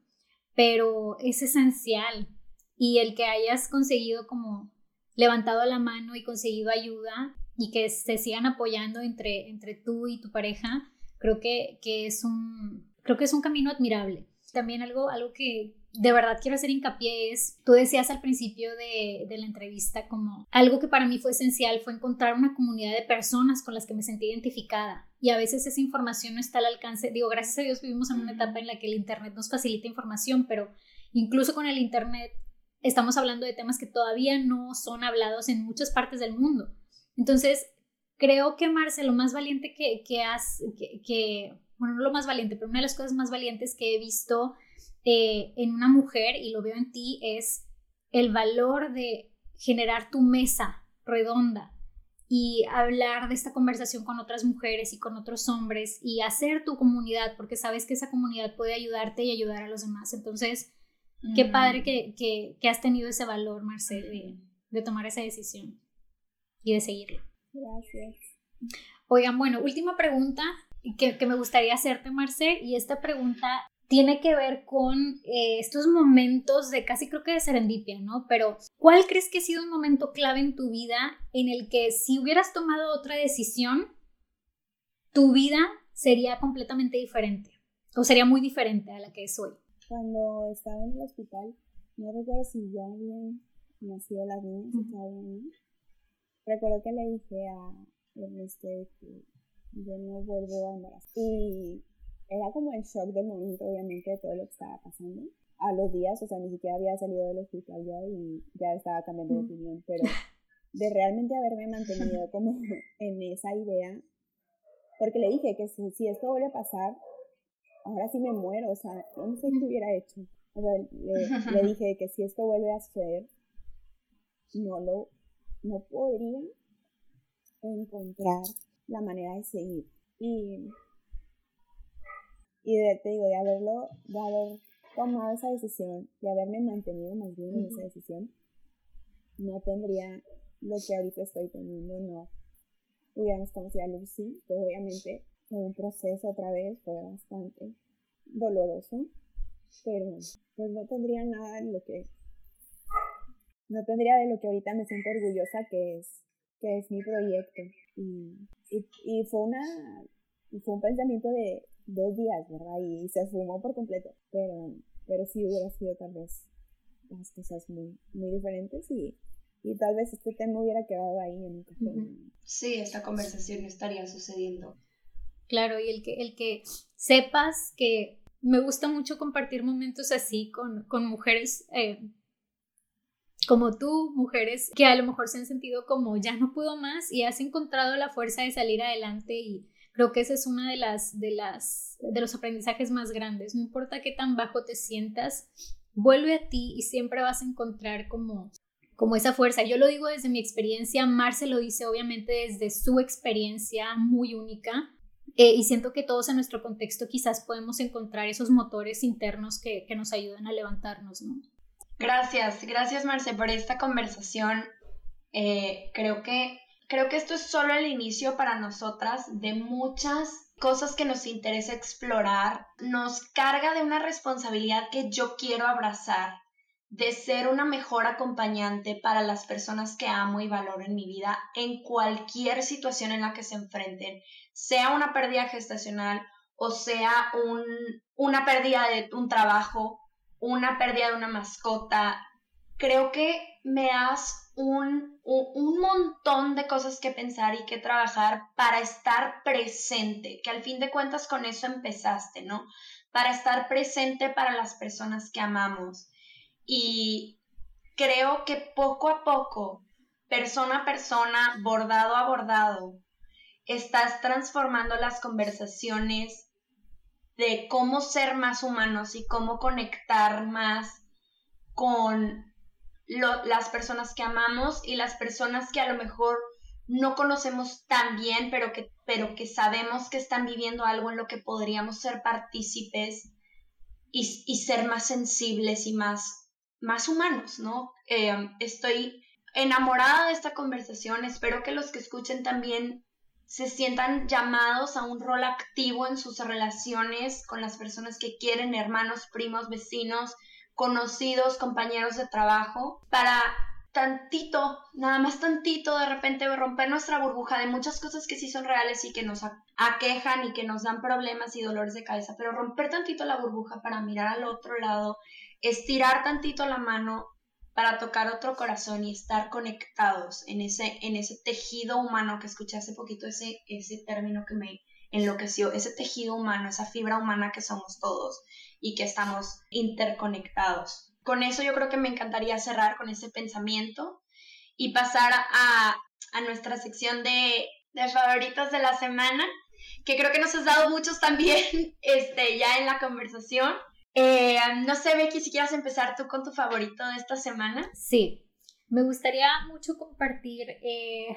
pero es esencial. Y el que hayas conseguido como levantado la mano y conseguido ayuda y que se sigan apoyando entre, entre tú y tu pareja, creo que, que, es un, creo que es un camino admirable. También algo, algo que, de verdad quiero hacer hincapié es, tú decías al principio de, de, la entrevista como algo que para mí fue esencial fue encontrar una comunidad de personas con las que me sentí identificada y a veces esa información no está al alcance, digo, gracias a Dios vivimos en una etapa en la que el Internet nos facilita información, pero incluso con el Internet estamos hablando de temas que todavía no son hablados en muchas partes del mundo. Entonces, creo que Marce, lo más valiente que, que has, que, bueno, no lo más valiente, pero una de las cosas más valientes que he visto eh, en una mujer, y lo veo en ti, es el valor de generar tu mesa redonda y hablar de esta conversación con otras mujeres y con otros hombres y hacer tu comunidad, porque sabes que esa comunidad puede ayudarte y ayudar a los demás. Entonces, qué padre mm. que, que, has tenido ese valor, Marce, de, de tomar esa decisión y de seguirlo. Gracias. Oigan, bueno, última pregunta que, que, me gustaría hacerte, Marce, y esta pregunta tiene que ver con eh, estos momentos de casi creo que de serendipia, ¿no? Pero ¿cuál crees que ha sido un momento clave en tu vida en el que si hubieras tomado otra decisión, tu vida sería completamente diferente o sería muy diferente a la que es hoy? Cuando estaba en el hospital, no recuerdo si ya habían nacido las niñas, Recuerdo que le dije a este que yo no vuelvo a embarazar. Y era como el shock del momento, obviamente, de todo lo que estaba pasando. A los días, o sea, ni siquiera había salido del hospital ya y ya estaba cambiando de opinión, pero de realmente haberme mantenido como [laughs] en esa idea, porque le dije que si, esto vuelve a pasar, ahora sí me muero, o sea, no sé qué hubiera hecho. O sea, le, le [laughs] dije que si esto vuelve a suceder, no lo, no podría encontrar la manera de seguir. Y y de, te digo, de haberlo, de haber tomado esa decisión, de haberme mantenido más bien en esa decisión, no tendría lo que ahorita estoy teniendo, no hubiéramos conocido a Lucy, que obviamente fue un proceso otra vez, fue bastante doloroso, pero pues no tendría nada en lo que, no tendría de lo que ahorita me siento orgullosa que es, que es mi proyecto. Y, y, y fue una, fue un pensamiento de, dos días, ¿verdad? Y se esfumó por completo. Pero, pero sí hubiera sido tal vez las cosas muy, muy diferentes y, y tal vez este tema hubiera quedado ahí en un café. Sí, esta conversación estaría sucediendo. Claro, y el que, el que sepas que me gusta mucho compartir momentos así con, con mujeres eh, como tú, mujeres que a lo mejor se han sentido como ya no puedo más y has encontrado la fuerza de salir adelante y, Creo que ese es uno de, las, de, las, de los aprendizajes más grandes. No importa qué tan bajo te sientas, vuelve a ti y siempre vas a encontrar como, como esa fuerza. Yo lo digo desde mi experiencia, Marce lo dice obviamente desde su experiencia muy única. Eh, y siento que todos en nuestro contexto quizás podemos encontrar esos motores internos que, que nos ayudan a levantarnos, ¿no? Gracias, gracias Marce por esta conversación. Eh, creo que Creo que esto es solo el inicio para nosotras de muchas cosas que nos interesa explorar. Nos carga de una responsabilidad que yo quiero abrazar, de ser una mejor acompañante para las personas que amo y valoro en mi vida en cualquier situación en la que se enfrenten, sea una pérdida gestacional o sea un, una pérdida de un trabajo, una pérdida de una mascota. Creo que me has un, un, montón de cosas que pensar y que trabajar para estar presente, que al fin de cuentas con eso empezaste, ¿no? Para estar presente para las personas que amamos. Y creo que poco a poco, persona a persona, bordado a bordado, estás transformando las conversaciones de cómo ser más humanos y cómo conectar más con las personas que amamos y las personas que a lo mejor no conocemos tan bien, pero que, pero que sabemos que están viviendo algo en lo que podríamos ser partícipes y, y ser más sensibles y más, más humanos, ¿no? Eh, estoy enamorada de esta conversación, espero que los que escuchen también se sientan llamados a un rol activo en sus relaciones con las personas que quieren, hermanos, primos, vecinos, conocidos, compañeros de trabajo, para tantito, nada más tantito, de repente romper nuestra burbuja de muchas cosas que sí son reales y que nos aquejan y que nos dan problemas y dolores de cabeza, pero romper tantito la burbuja para mirar al otro lado, estirar tantito la mano para tocar otro corazón y estar conectados en ese, en ese tejido humano que escuché hace poquito, ese, ese término que me enloqueció, ese tejido humano, esa fibra humana que somos todos y que estamos interconectados. Con eso yo creo que me encantaría cerrar con ese pensamiento y pasar a, a nuestra sección de, de favoritos de la semana, que creo que nos has dado muchos también [laughs] este, ya en la conversación. Eh, no sé, Becky, si quieres empezar tú con tu favorito de esta semana. Sí, me gustaría mucho compartir. Eh,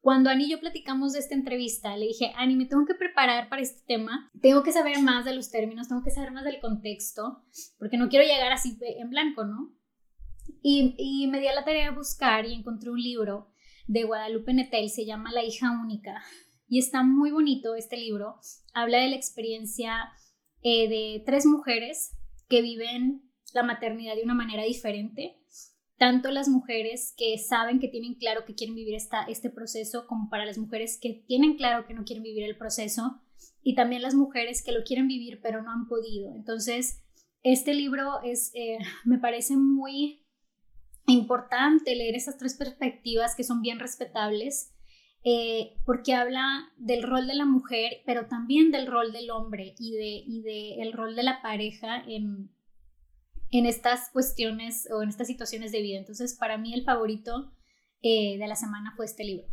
cuando Ani y yo platicamos de esta entrevista, le dije, Ani, me tengo que preparar para este tema, tengo que saber más de los términos, tengo que saber más del contexto, porque no quiero llegar así en blanco, ¿no? Y, me di a la tarea de buscar y encontré un libro de Guadalupe Netel, se llama La hija única, y está muy bonito este libro, habla de la experiencia eh, de tres mujeres que viven la maternidad de una manera diferente, tanto las mujeres que saben que tienen claro que quieren vivir esta, este proceso, como para las mujeres que tienen claro que no quieren vivir el proceso, y también las mujeres que lo quieren vivir pero no han podido. Entonces, este libro es, eh, [laughs] me parece muy importante leer esas tres perspectivas que son bien respetables eh, porque habla del rol de la mujer, pero también del rol del hombre y de, y de el rol de la pareja en, en estas cuestiones o en estas situaciones de vida. Entonces, para mí el favorito eh, de la semana fue este libro.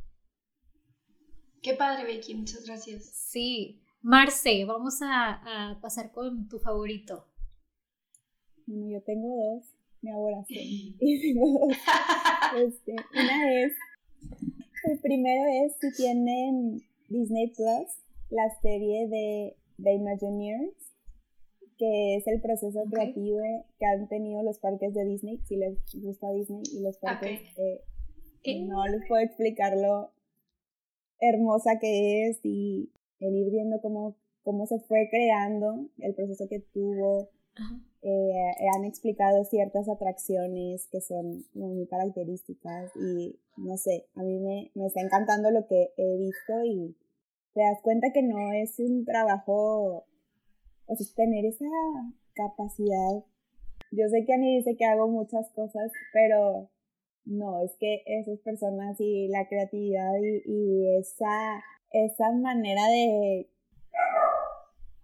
Qué padre, Becky, muchas gracias. Sí. Marce, vamos a, a pasar con tu favorito. yo tengo dos, me aboracé. [laughs] [laughs] [laughs] Este, una es el primero es si tienen Disney Plus, la serie de The Imagineers, que es el proceso creativo que han tenido los parques de Disney, si les gusta Disney y los parques. Eh, no les puedo explicar lo hermosa que es y el ir viendo cómo, cómo se fue creando, el proceso que tuvo, eh, han explicado ciertas atracciones que son muy características y no sé, a mí me, me está encantando lo que he visto y te das cuenta que no es un trabajo, o sea, tener esa capacidad. Yo sé que a mí dice que hago muchas cosas, pero no, es que esas personas y la creatividad y, y esa, esa manera de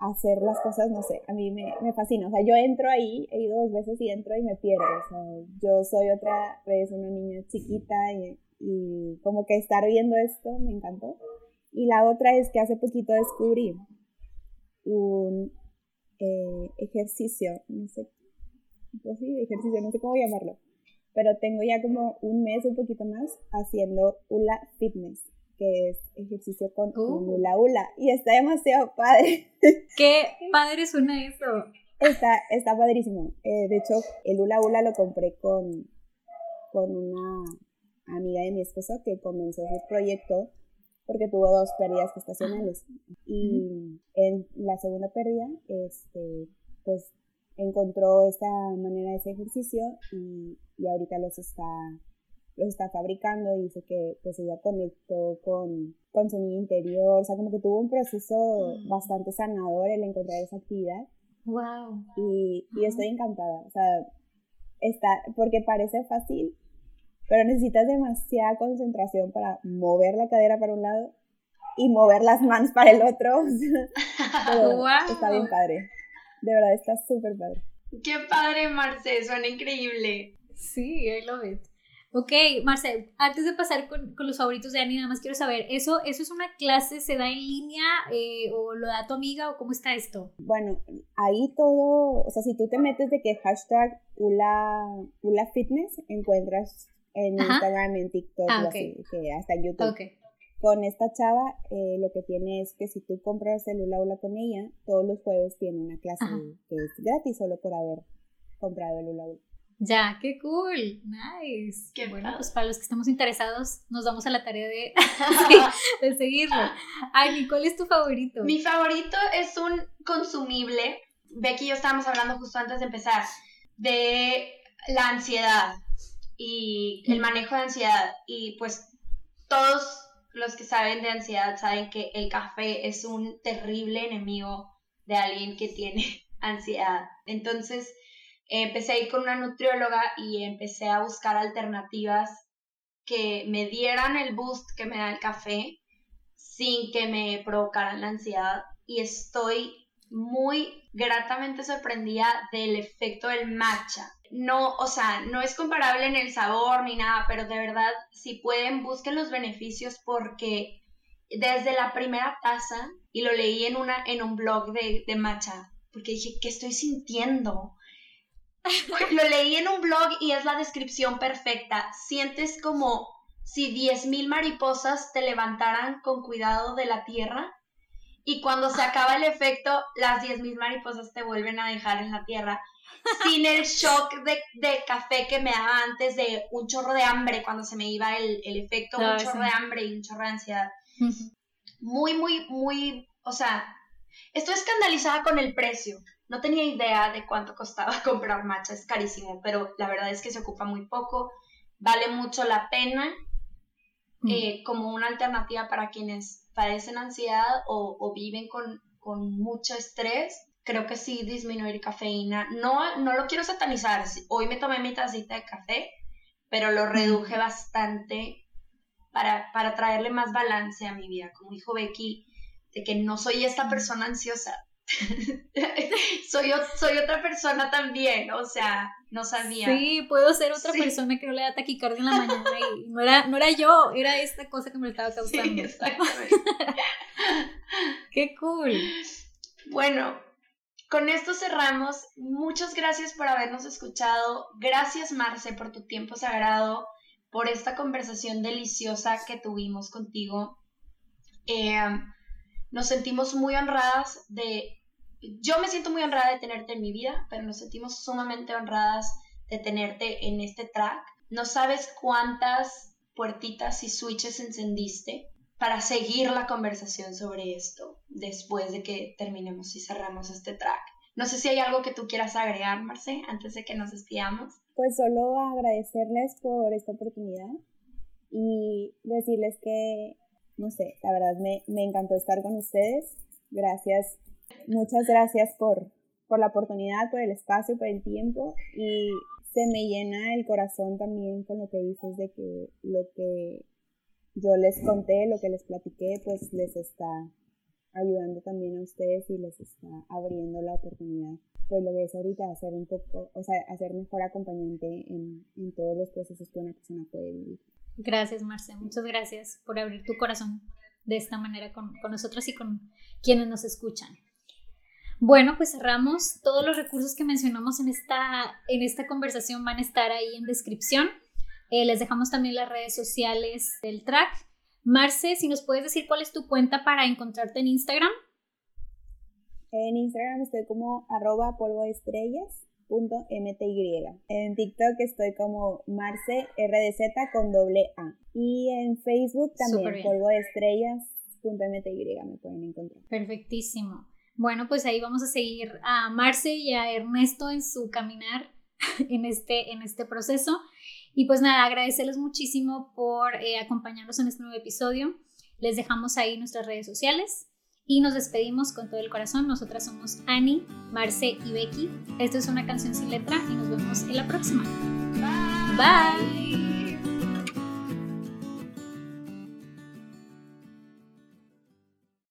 hacer las cosas, no sé, a mí me, me, fascina. O sea, yo entro ahí, he ido dos veces y entro y me pierdo. O sea, yo soy otra vez una niña chiquita y, y como que estar viendo esto me encantó. Y la otra es que hace poquito descubrí un eh, ejercicio, no sé, pues sí, ejercicio, no sé cómo llamarlo, pero tengo ya como un mes, un poquito más, haciendo Ula Fitness que es ejercicio con uh. hula hula y está demasiado padre. [laughs] Qué padre suena eso. Está, está padrísimo. Eh, de hecho, el hula hula lo compré con, con una amiga de mi esposo que comenzó su proyecto porque tuvo dos pérdidas gestacionales. Y en la segunda pérdida, este, pues encontró esta manera de ese ejercicio y, y ahorita los está los está fabricando y dice que pues ella conectó con, con su niño interior, o sea, como que tuvo un proceso mm. bastante sanador el encontrar esa actividad. Wow. Y, y estoy encantada, o sea, está, porque parece fácil, pero necesitas demasiada concentración para mover la cadera para un lado y mover las manos para el otro. [laughs] wow. [laughs] Está bien padre. De verdad, está súper padre. Qué padre, Marce, suena increíble. Sí, I love it. Ok, Marcel, antes de pasar con, los favoritos de Ani, nada más quiero saber, ¿eso, eso es una clase, se da en línea eh, o lo da tu amiga o cómo está esto? Bueno, ahí todo, o sea, si tú te metes de que hashtag Ula, Fitness, encuentras en Instagram, en TikTok, ah, que hasta en YouTube. Con esta chava, eh, lo que tiene es que si tú compras el Ula Ula con ella, todos los jueves tiene una clase que es gratis solo por haber comprado el Ula Ula. Ya, qué cool, nice. Qué bueno, pues para los que estamos interesados, nos damos a la tarea de, [laughs] de seguirlo. Ay, ¿cuál es tu favorito? Mi favorito es un consumible. Becky y yo estábamos hablando justo antes de empezar de la ansiedad y el manejo de ansiedad. Y pues todos los que saben de ansiedad saben que el café es un terrible enemigo de alguien que tiene [laughs] ansiedad. Entonces, empecé a ir con una nutrióloga y empecé a buscar alternativas que me dieran el boost que me da el café sin que me provocaran la ansiedad y estoy muy gratamente sorprendida del efecto del matcha. No, o sea, no es comparable en el sabor ni nada, pero de verdad, si pueden, busquen los beneficios porque desde la primera taza, y lo leí en, una, en un blog de, de matcha, porque dije, ¿qué estoy sintiendo? [laughs] lo leí en un blog y es la descripción perfecta. Sientes como si 10.000 mariposas te levantaran con cuidado de la tierra y cuando se acaba el efecto, las 10.000 mariposas te vuelven a dejar en la tierra sin el shock de, café que me daba antes de un chorro de hambre cuando se me iba el, efecto, un chorro de hambre y un chorro de ansiedad. Muy, muy, muy, o sea, estoy escandalizada con el precio. No tenía idea de cuánto costaba [laughs] comprar matcha, es carísimo, pero la verdad es que se ocupa muy poco, vale mucho la pena mm. eh, como una alternativa para quienes padecen ansiedad o, viven con, mucho estrés. Creo que sí disminuir cafeína. No, no lo quiero satanizar. Hoy me tomé mi tacita de café, pero lo reduje bastante para, para traerle más balance a mi vida. Como dijo Becky, de que no soy esta persona ansiosa, [laughs] soy, soy otra persona también, o sea, no sabía. Sí, puedo ser otra persona que no le da taquicardia en la [laughs] mañana y no era, no era yo, era esta cosa que me estaba causando. [laughs] Sí, Qué cool. Bueno, con esto cerramos. Muchas gracias por habernos escuchado. Gracias, Marce, por tu tiempo sagrado, por esta conversación deliciosa que tuvimos contigo. Eh, nos sentimos muy honradas de, yo me siento muy honrada de tenerte en mi vida, pero nos sentimos sumamente honradas de tenerte en este track. No sabes cuántas puertitas y switches encendiste para seguir la conversación sobre esto después de que terminemos y cerramos este track. No sé si hay algo que tú quieras agregar, Marce, antes de que nos despidamos. Pues solo agradecerles por esta oportunidad y decirles que no sé, la verdad me, me encantó estar con ustedes. Gracias, muchas gracias por, por la oportunidad, por el espacio, por el tiempo y se me llena el corazón también con lo que dices de que lo que yo les conté, lo que les platiqué, pues les está ayudando también a ustedes y les está abriendo la oportunidad, pues lo que es ahorita hacer un poco, o sea, hacer mejor acompañante en, en todos los procesos que una persona puede vivir. Gracias, Marce. Muchas gracias por abrir tu corazón de esta manera con, nosotros y con quienes nos escuchan. Bueno, pues cerramos. Todos los recursos que mencionamos en esta, en esta conversación van a estar ahí en descripción. Eh, les dejamos también las redes sociales del track. Marce, si nos puedes decir cuál es tu cuenta para encontrarte en Instagram. En Instagram estoy como arroba polvo En TikTok estoy como Marce RDZ con doble A. Y en Facebook también polvo de estrellas.mty me pueden encontrar. Perfectísimo. Bueno, pues ahí vamos a seguir a Marce y a Ernesto en su caminar [laughs] en este, en este proceso. Y pues nada, agradecerles muchísimo por eh, acompañarnos en este nuevo episodio. Les dejamos ahí nuestras redes sociales. Y nos despedimos con todo el corazón. Nosotras somos Annie, Marce y Becky. Esto es una canción sin letra y nos vemos en la próxima. Bye.